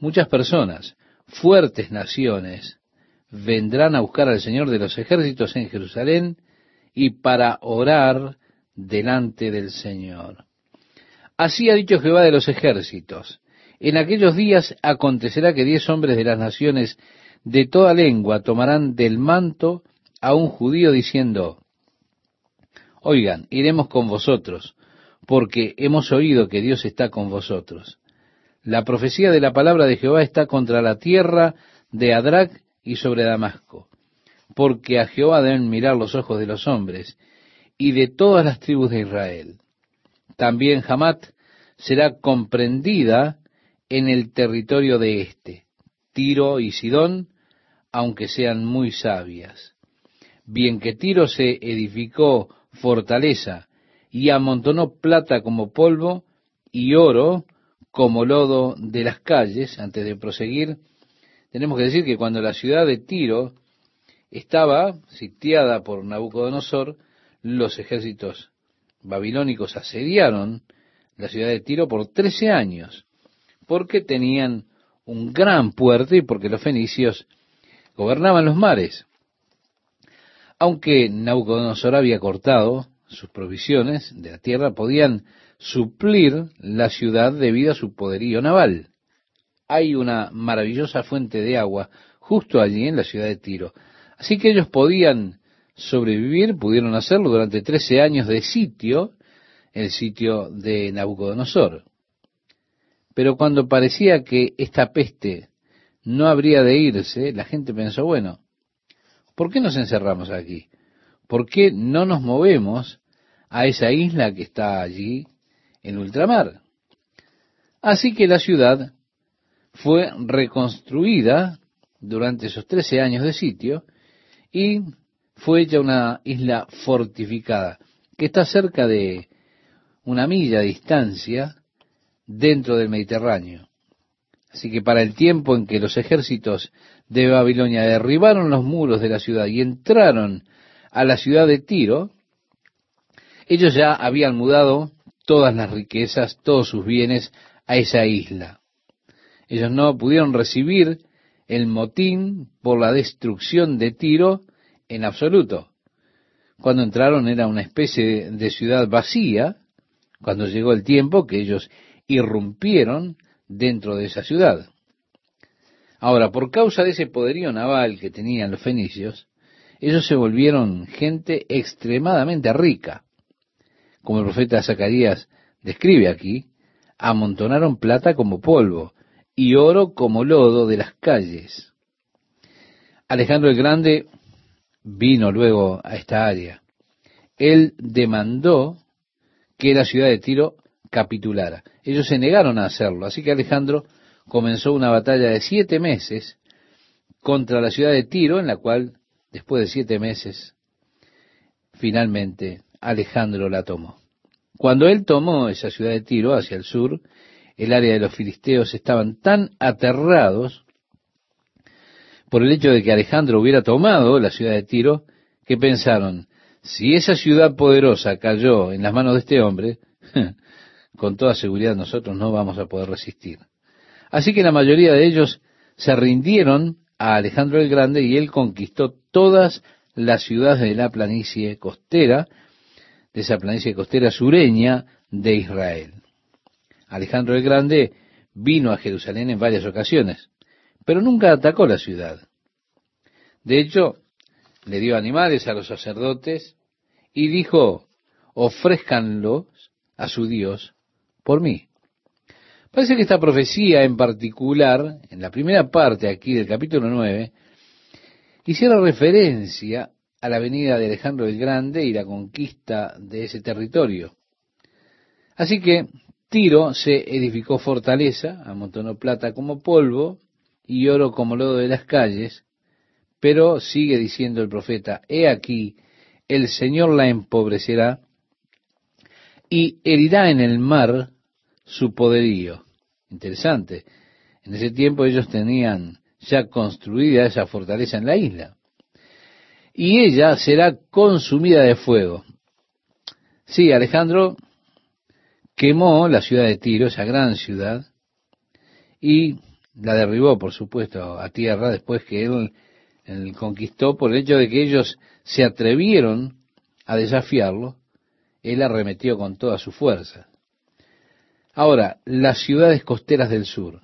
Muchas personas, fuertes naciones, vendrán a buscar al Señor de los ejércitos en Jerusalén y para orar delante del Señor. Así ha dicho Jehová de los ejércitos. En aquellos días acontecerá que diez hombres de las naciones de toda lengua tomarán del manto a un judío diciendo, Oigan, iremos con vosotros, porque hemos oído que Dios está con vosotros. La profecía de la palabra de Jehová está contra la tierra de Adrac y sobre Damasco, porque a Jehová deben mirar los ojos de los hombres y de todas las tribus de Israel. También Hamat será comprendida en el territorio de este, Tiro y Sidón, aunque sean muy sabias. Bien que Tiro se edificó fortaleza y amontonó plata como polvo y oro como lodo de las calles, antes de proseguir, tenemos que decir que cuando la ciudad de Tiro estaba sitiada por Nabucodonosor, los ejércitos babilónicos asediaron la ciudad de Tiro por trece años, porque tenían un gran puerto y porque los fenicios gobernaban los mares. Aunque Nabucodonosor había cortado sus provisiones de la tierra, podían suplir la ciudad debido a su poderío naval. Hay una maravillosa fuente de agua justo allí en la ciudad de Tiro. Así que ellos podían sobrevivir, pudieron hacerlo durante trece años de sitio, el sitio de Nabucodonosor. Pero cuando parecía que esta peste no habría de irse, la gente pensó, bueno, ¿por qué nos encerramos aquí? ¿Por qué no nos movemos a esa isla que está allí en ultramar? Así que la ciudad fue reconstruida durante esos trece años de sitio y fue hecha una isla fortificada que está cerca de una milla de distancia dentro del Mediterráneo. Así que para el tiempo en que los ejércitos de Babilonia derribaron los muros de la ciudad y entraron a la ciudad de Tiro, ellos ya habían mudado todas las riquezas, todos sus bienes a esa isla. Ellos no pudieron recibir el motín por la destrucción de Tiro en absoluto. Cuando entraron era una especie de ciudad vacía, cuando llegó el tiempo que ellos irrumpieron dentro de esa ciudad. Ahora, por causa de ese poderío naval que tenían los fenicios, ellos se volvieron gente extremadamente rica. Como el profeta Zacarías describe aquí, amontonaron plata como polvo y oro como lodo de las calles. Alejandro el Grande vino luego a esta área. Él demandó que la ciudad de Tiro capitulara. Ellos se negaron a hacerlo, así que Alejandro comenzó una batalla de siete meses contra la ciudad de Tiro, en la cual, después de siete meses, finalmente Alejandro la tomó. Cuando él tomó esa ciudad de Tiro hacia el sur, el área de los filisteos estaban tan aterrados por el hecho de que Alejandro hubiera tomado la ciudad de Tiro, que pensaron, si esa ciudad poderosa cayó en las manos de este hombre, con toda seguridad nosotros no vamos a poder resistir. Así que la mayoría de ellos se rindieron a Alejandro el Grande y él conquistó todas las ciudades de la planicie costera, de esa planicie costera sureña de Israel. Alejandro el Grande vino a Jerusalén en varias ocasiones, pero nunca atacó la ciudad. De hecho, le dio animales a los sacerdotes y dijo, ofrézcanlos a su Dios por mí. Parece que esta profecía en particular, en la primera parte aquí del capítulo 9, hiciera referencia a la venida de Alejandro el Grande y la conquista de ese territorio. Así que Tiro se edificó fortaleza, amontonó plata como polvo y oro como lodo de las calles, pero sigue diciendo el profeta, he aquí, el Señor la empobrecerá y herirá en el mar su poderío. Interesante. En ese tiempo ellos tenían ya construida esa fortaleza en la isla. Y ella será consumida de fuego. Sí, Alejandro quemó la ciudad de Tiro, esa gran ciudad, y la derribó, por supuesto, a tierra después que él, él, conquistó por el hecho de que ellos se atrevieron a desafiarlo, él arremetió con toda su fuerza. Ahora, las ciudades costeras del sur.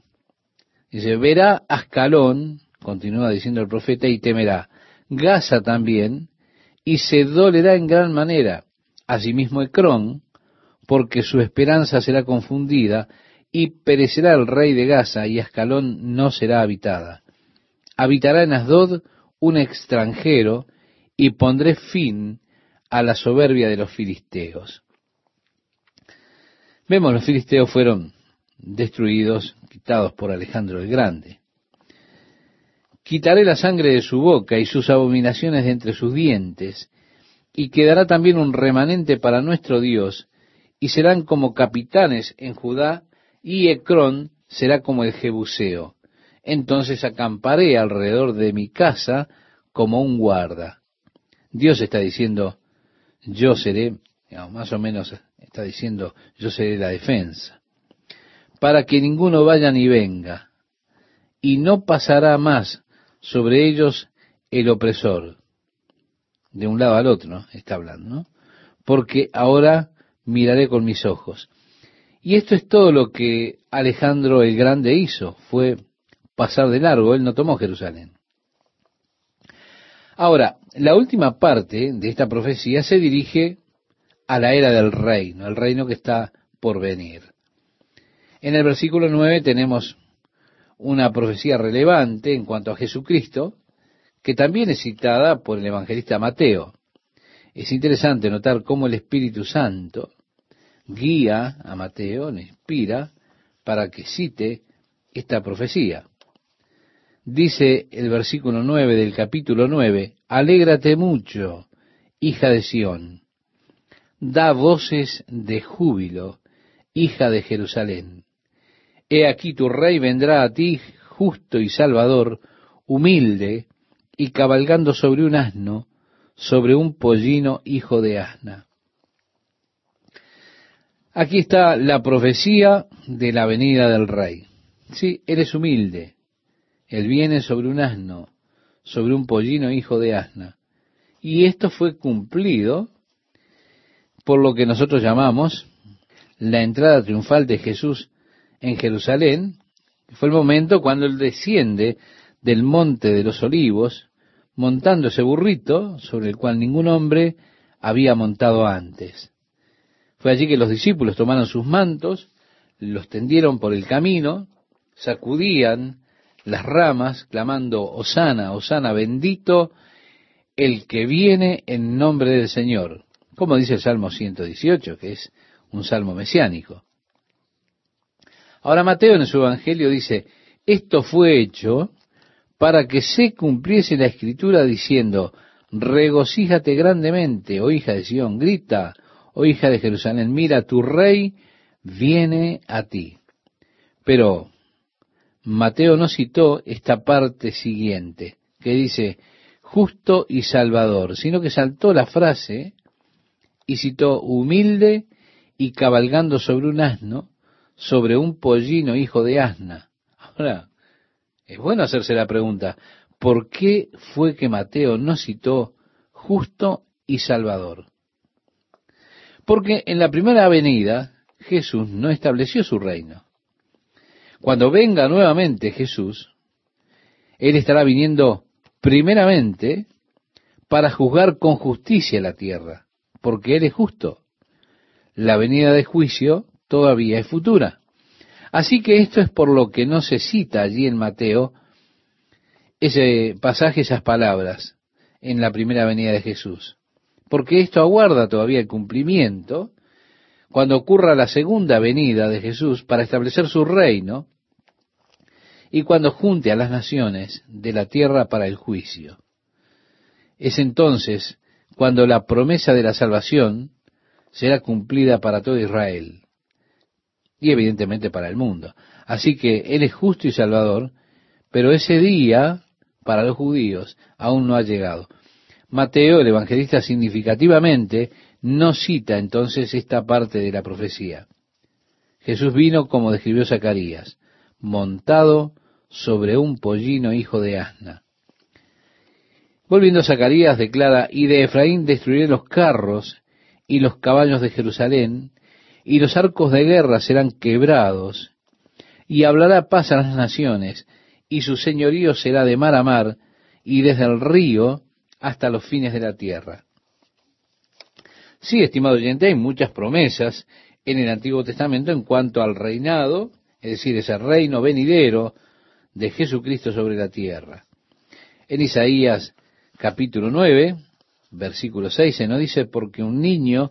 Dice, verá Ascalón, continúa diciendo el profeta, y temerá. Gaza también, y se dolerá en gran manera. Asimismo Ecrón, porque su esperanza será confundida, y perecerá el rey de Gaza, y Ascalón no será habitada. Habitará en Asdod un extranjero, y pondré fin a la soberbia de los filisteos. Vemos, los filisteos fueron destruidos, quitados por Alejandro el Grande. Quitaré la sangre de su boca y sus abominaciones de entre sus dientes, y quedará también un remanente para nuestro Dios, y serán como capitanes en Judá, y Ecrón será como el Jebuseo. Entonces acamparé alrededor de mi casa como un guarda. Dios está diciendo, yo seré, más o menos está diciendo, yo seré la defensa, para que ninguno vaya ni venga, y no pasará más sobre ellos el opresor. De un lado al otro. Está hablando. Porque ahora miraré con mis ojos. Y esto es todo lo que Alejandro el Grande hizo, fue pasar de largo, él no tomó Jerusalén. Ahora, la última parte de esta profecía se dirige a la era del reino, el reino que está por venir. En el versículo 9 tenemos una profecía relevante en cuanto a Jesucristo, que también es citada por el evangelista Mateo. Es interesante notar cómo el Espíritu Santo guía a Mateo, le inspira para que cite esta profecía. Dice el versículo 9 del capítulo 9, Alégrate mucho, hija de Sión, da voces de júbilo, hija de Jerusalén. He aquí tu rey vendrá a ti, justo y salvador, humilde, y cabalgando sobre un asno, sobre un pollino hijo de asna. Aquí está la profecía de la venida del rey. Sí, eres humilde, él viene sobre un asno, sobre un pollino hijo de asna. Y esto fue cumplido por lo que nosotros llamamos la entrada triunfal de Jesús en Jerusalén. Fue el momento cuando él desciende del monte de los olivos, montando ese burrito sobre el cual ningún hombre había montado antes. Fue allí que los discípulos tomaron sus mantos, los tendieron por el camino, sacudían las ramas, clamando, Osana, Osana, bendito el que viene en nombre del Señor, como dice el Salmo 118, que es un salmo mesiánico. Ahora Mateo en su Evangelio dice, esto fue hecho para que se cumpliese la escritura diciendo, regocíjate grandemente, oh hija de Sión, grita, oh hija de Jerusalén, mira, tu rey viene a ti. Pero Mateo no citó esta parte siguiente, que dice, justo y salvador, sino que saltó la frase y citó humilde y cabalgando sobre un asno, sobre un pollino hijo de asna. Ahora, es bueno hacerse la pregunta, ¿por qué fue que Mateo no citó justo y salvador? Porque en la primera venida Jesús no estableció su reino. Cuando venga nuevamente Jesús, Él estará viniendo primeramente para juzgar con justicia la tierra, porque Él es justo. La venida de juicio todavía es futura. Así que esto es por lo que no se cita allí en Mateo ese pasaje, esas palabras, en la primera venida de Jesús. Porque esto aguarda todavía el cumplimiento cuando ocurra la segunda venida de Jesús para establecer su reino y cuando junte a las naciones de la tierra para el juicio. Es entonces cuando la promesa de la salvación será cumplida para todo Israel y evidentemente para el mundo. Así que Él es justo y salvador, pero ese día para los judíos aún no ha llegado. Mateo, el evangelista, significativamente no cita entonces esta parte de la profecía. Jesús vino, como describió Zacarías, montado sobre un pollino hijo de asna. Volviendo a Zacarías, declara, y de Efraín destruiré los carros y los caballos de Jerusalén, y los arcos de guerra serán quebrados, y hablará paz a las naciones, y su señorío será de mar a mar, y desde el río hasta los fines de la tierra. Sí, estimado oyente, hay muchas promesas en el Antiguo Testamento en cuanto al reinado, es decir, ese reino venidero de Jesucristo sobre la tierra. En Isaías capítulo 9, versículo 6 se nos dice, porque un niño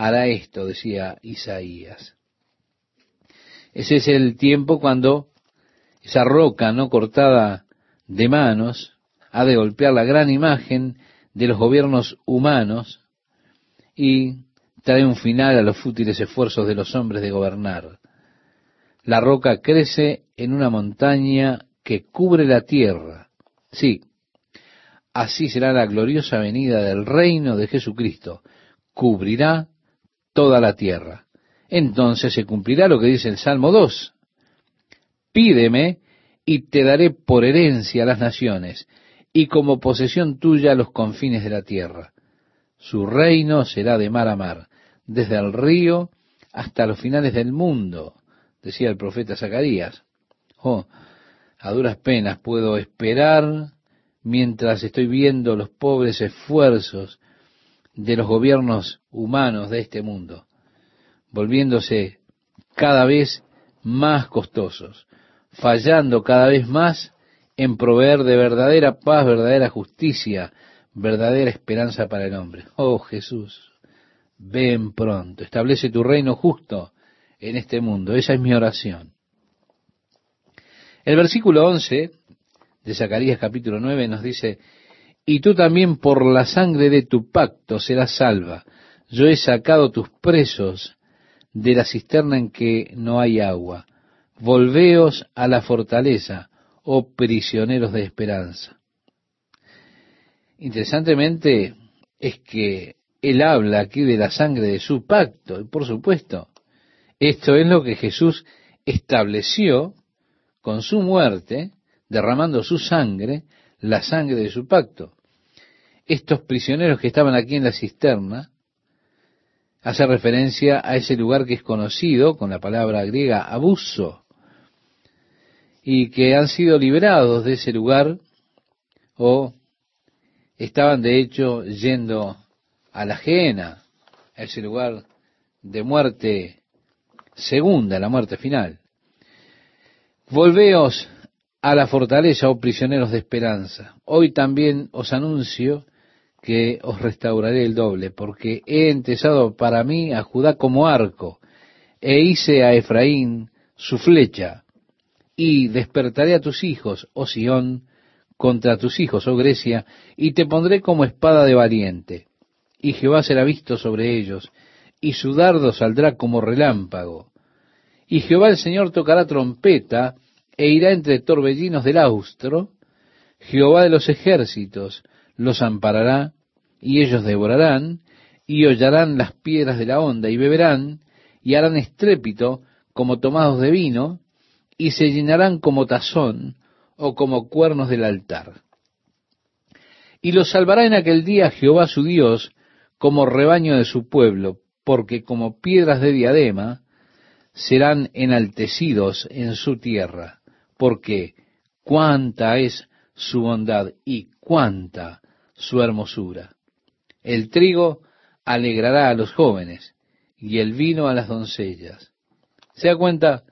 hará esto, decía Isaías. Ese es el tiempo cuando esa roca no cortada de manos ha de golpear la gran imagen de los gobiernos humanos y trae un final a los fútiles esfuerzos de los hombres de gobernar. La roca crece en una montaña que cubre la tierra. Sí, así será la gloriosa venida del reino de Jesucristo. Cubrirá toda la tierra. Entonces se cumplirá lo que dice el Salmo 2. Pídeme y te daré por herencia las naciones y como posesión tuya los confines de la tierra. Su reino será de mar a mar, desde el río hasta los finales del mundo, decía el profeta Zacarías. Oh, a duras penas puedo esperar mientras estoy viendo los pobres esfuerzos de los gobiernos humanos de este mundo, volviéndose cada vez más costosos, fallando cada vez más en proveer de verdadera paz, verdadera justicia, verdadera esperanza para el hombre. Oh Jesús, ven pronto, establece tu reino justo en este mundo. Esa es mi oración. El versículo 11 de Zacarías capítulo 9 nos dice, y tú también por la sangre de tu pacto serás salva. Yo he sacado tus presos de la cisterna en que no hay agua. Volveos a la fortaleza oh prisioneros de esperanza. Interesantemente es que él habla aquí de la sangre de su pacto, y por supuesto, esto es lo que Jesús estableció con su muerte, derramando su sangre, la sangre de su pacto. Estos prisioneros que estaban aquí en la cisterna, hace referencia a ese lugar que es conocido con la palabra griega abuso, y que han sido liberados de ese lugar o estaban de hecho yendo a la ajena, a ese lugar de muerte segunda, la muerte final. Volveos a la fortaleza, oh prisioneros de esperanza. Hoy también os anuncio que os restauraré el doble, porque he entesado para mí a Judá como arco, e hice a Efraín su flecha, y despertaré a tus hijos, oh Sión, contra tus hijos, oh Grecia, y te pondré como espada de valiente, y Jehová será visto sobre ellos, y su dardo saldrá como relámpago. Y Jehová el Señor tocará trompeta, e irá entre torbellinos del austro, Jehová de los ejércitos los amparará, y ellos devorarán, y hollarán las piedras de la onda, y beberán, y harán estrépito como tomados de vino, y se llenarán como tazón, o como cuernos del altar. Y los salvará en aquel día Jehová su Dios, como rebaño de su pueblo, porque como piedras de diadema serán enaltecidos en su tierra, porque cuánta es su bondad y cuánta su hermosura. El trigo alegrará a los jóvenes y el vino a las doncellas. ¿Se da cuenta?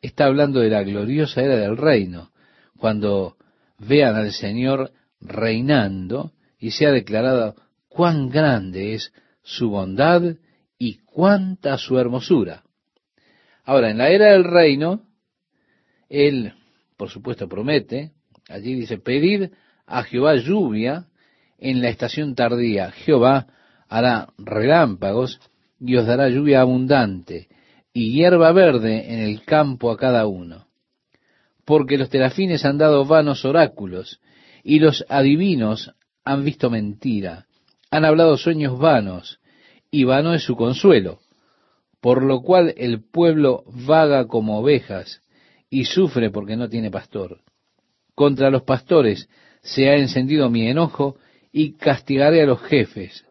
Está hablando de la gloriosa era del reino, cuando vean al Señor reinando y se ha declarado cuán grande es su bondad y cuánta su hermosura. Ahora, en la era del reino, él, por supuesto, promete, allí dice, pedid a Jehová lluvia en la estación tardía. Jehová hará relámpagos y os dará lluvia abundante y hierba verde en el campo a cada uno. Porque los terafines han dado vanos oráculos y los adivinos han visto mentira han hablado sueños vanos, y vano es su consuelo, por lo cual el pueblo vaga como ovejas, y sufre porque no tiene pastor. Contra los pastores se ha encendido mi enojo, y castigaré a los jefes.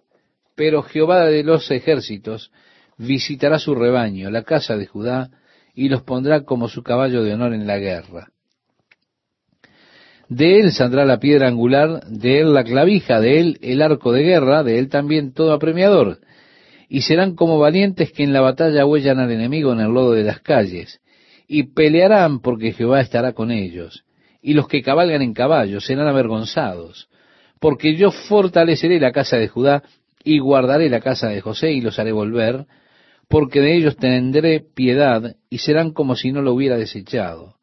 Pero Jehová de los ejércitos visitará su rebaño, la casa de Judá, y los pondrá como su caballo de honor en la guerra. De él saldrá la piedra angular, de él la clavija, de él el arco de guerra, de él también todo apremiador. Y serán como valientes que en la batalla huellan al enemigo en el lodo de las calles. Y pelearán porque Jehová estará con ellos. Y los que cabalgan en caballos serán avergonzados. Porque yo fortaleceré la casa de Judá y guardaré la casa de José y los haré volver, porque de ellos tendré piedad y serán como si no lo hubiera desechado.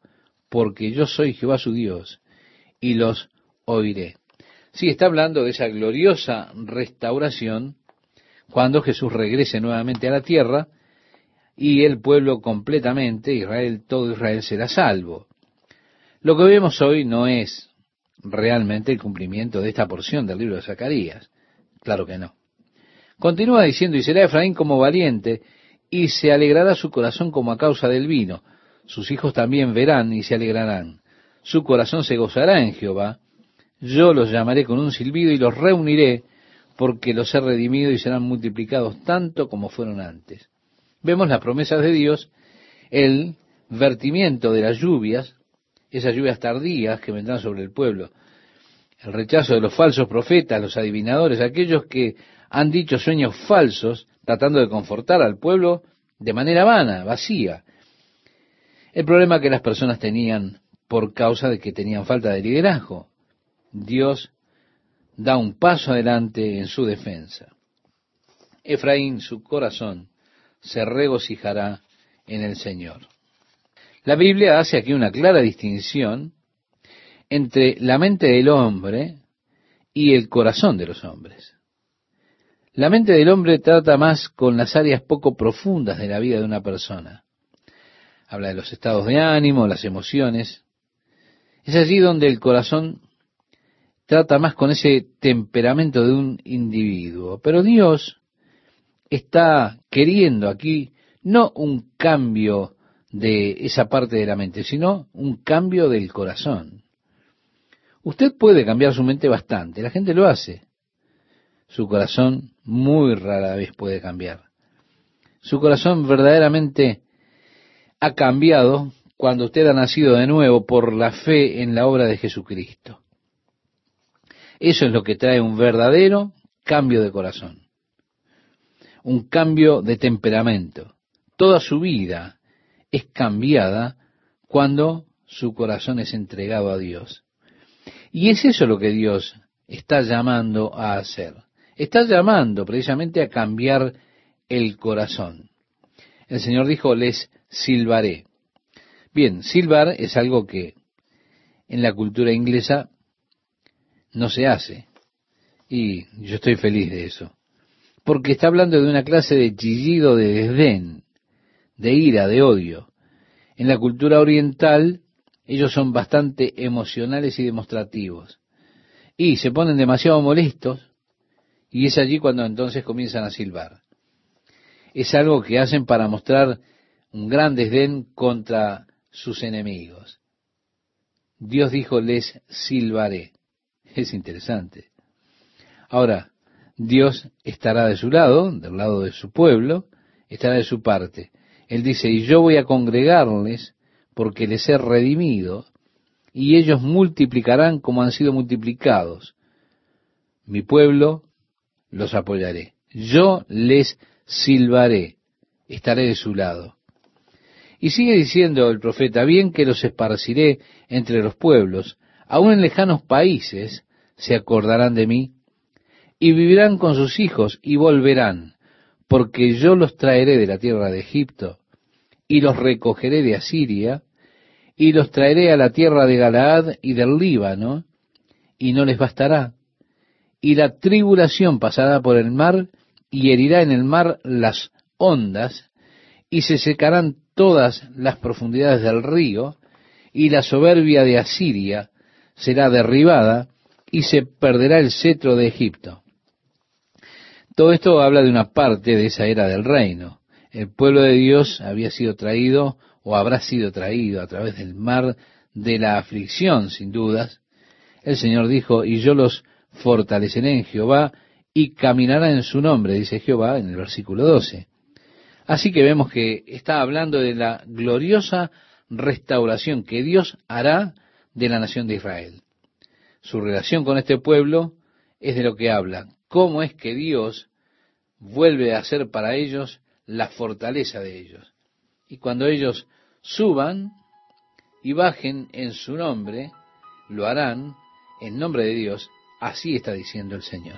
Porque yo soy Jehová su Dios y los oiré. Sí, está hablando de esa gloriosa restauración cuando Jesús regrese nuevamente a la tierra y el pueblo completamente, Israel, todo Israel será salvo. Lo que vemos hoy no es realmente el cumplimiento de esta porción del libro de Zacarías. Claro que no. Continúa diciendo, y será Efraín como valiente, y se alegrará su corazón como a causa del vino. Sus hijos también verán y se alegrarán su corazón se gozará en Jehová. Yo los llamaré con un silbido y los reuniré, porque los he redimido y serán multiplicados tanto como fueron antes. Vemos las promesas de Dios, el vertimiento de las lluvias, esas lluvias tardías que vendrán sobre el pueblo, el rechazo de los falsos profetas, los adivinadores, aquellos que han dicho sueños falsos, tratando de confortar al pueblo de manera vana, vacía. El problema que las personas tenían por causa de que tenían falta de liderazgo. Dios da un paso adelante en su defensa. Efraín, su corazón, se regocijará en el Señor. La Biblia hace aquí una clara distinción entre la mente del hombre y el corazón de los hombres. La mente del hombre trata más con las áreas poco profundas de la vida de una persona. Habla de los estados de ánimo, las emociones, es allí donde el corazón trata más con ese temperamento de un individuo. Pero Dios está queriendo aquí no un cambio de esa parte de la mente, sino un cambio del corazón. Usted puede cambiar su mente bastante, la gente lo hace. Su corazón muy rara vez puede cambiar. Su corazón verdaderamente ha cambiado cuando usted ha nacido de nuevo por la fe en la obra de Jesucristo. Eso es lo que trae un verdadero cambio de corazón, un cambio de temperamento. Toda su vida es cambiada cuando su corazón es entregado a Dios. Y es eso lo que Dios está llamando a hacer. Está llamando precisamente a cambiar el corazón. El Señor dijo, les silbaré. Bien, silbar es algo que en la cultura inglesa no se hace. Y yo estoy feliz de eso. Porque está hablando de una clase de chillido de desdén, de ira, de odio. En la cultura oriental ellos son bastante emocionales y demostrativos. Y se ponen demasiado molestos y es allí cuando entonces comienzan a silbar. Es algo que hacen para mostrar un gran desdén contra sus enemigos. Dios dijo, les silbaré. Es interesante. Ahora, Dios estará de su lado, del lado de su pueblo, estará de su parte. Él dice, y yo voy a congregarles porque les he redimido, y ellos multiplicarán como han sido multiplicados. Mi pueblo los apoyaré. Yo les silbaré, estaré de su lado. Y sigue diciendo el profeta, bien que los esparciré entre los pueblos, aun en lejanos países se acordarán de mí, y vivirán con sus hijos y volverán, porque yo los traeré de la tierra de Egipto, y los recogeré de Asiria, y los traeré a la tierra de Galaad y del Líbano, y no les bastará. Y la tribulación pasará por el mar, y herirá en el mar las ondas, y se secarán todas las profundidades del río, y la soberbia de Asiria será derribada, y se perderá el cetro de Egipto. Todo esto habla de una parte de esa era del reino. El pueblo de Dios había sido traído o habrá sido traído a través del mar de la aflicción, sin dudas, el Señor dijo, y yo los fortaleceré en Jehová y caminará en su nombre, dice Jehová en el versículo 12. Así que vemos que está hablando de la gloriosa restauración que Dios hará de la nación de Israel. Su relación con este pueblo es de lo que habla. ¿Cómo es que Dios vuelve a ser para ellos la fortaleza de ellos? Y cuando ellos suban y bajen en su nombre, lo harán en nombre de Dios, así está diciendo el Señor.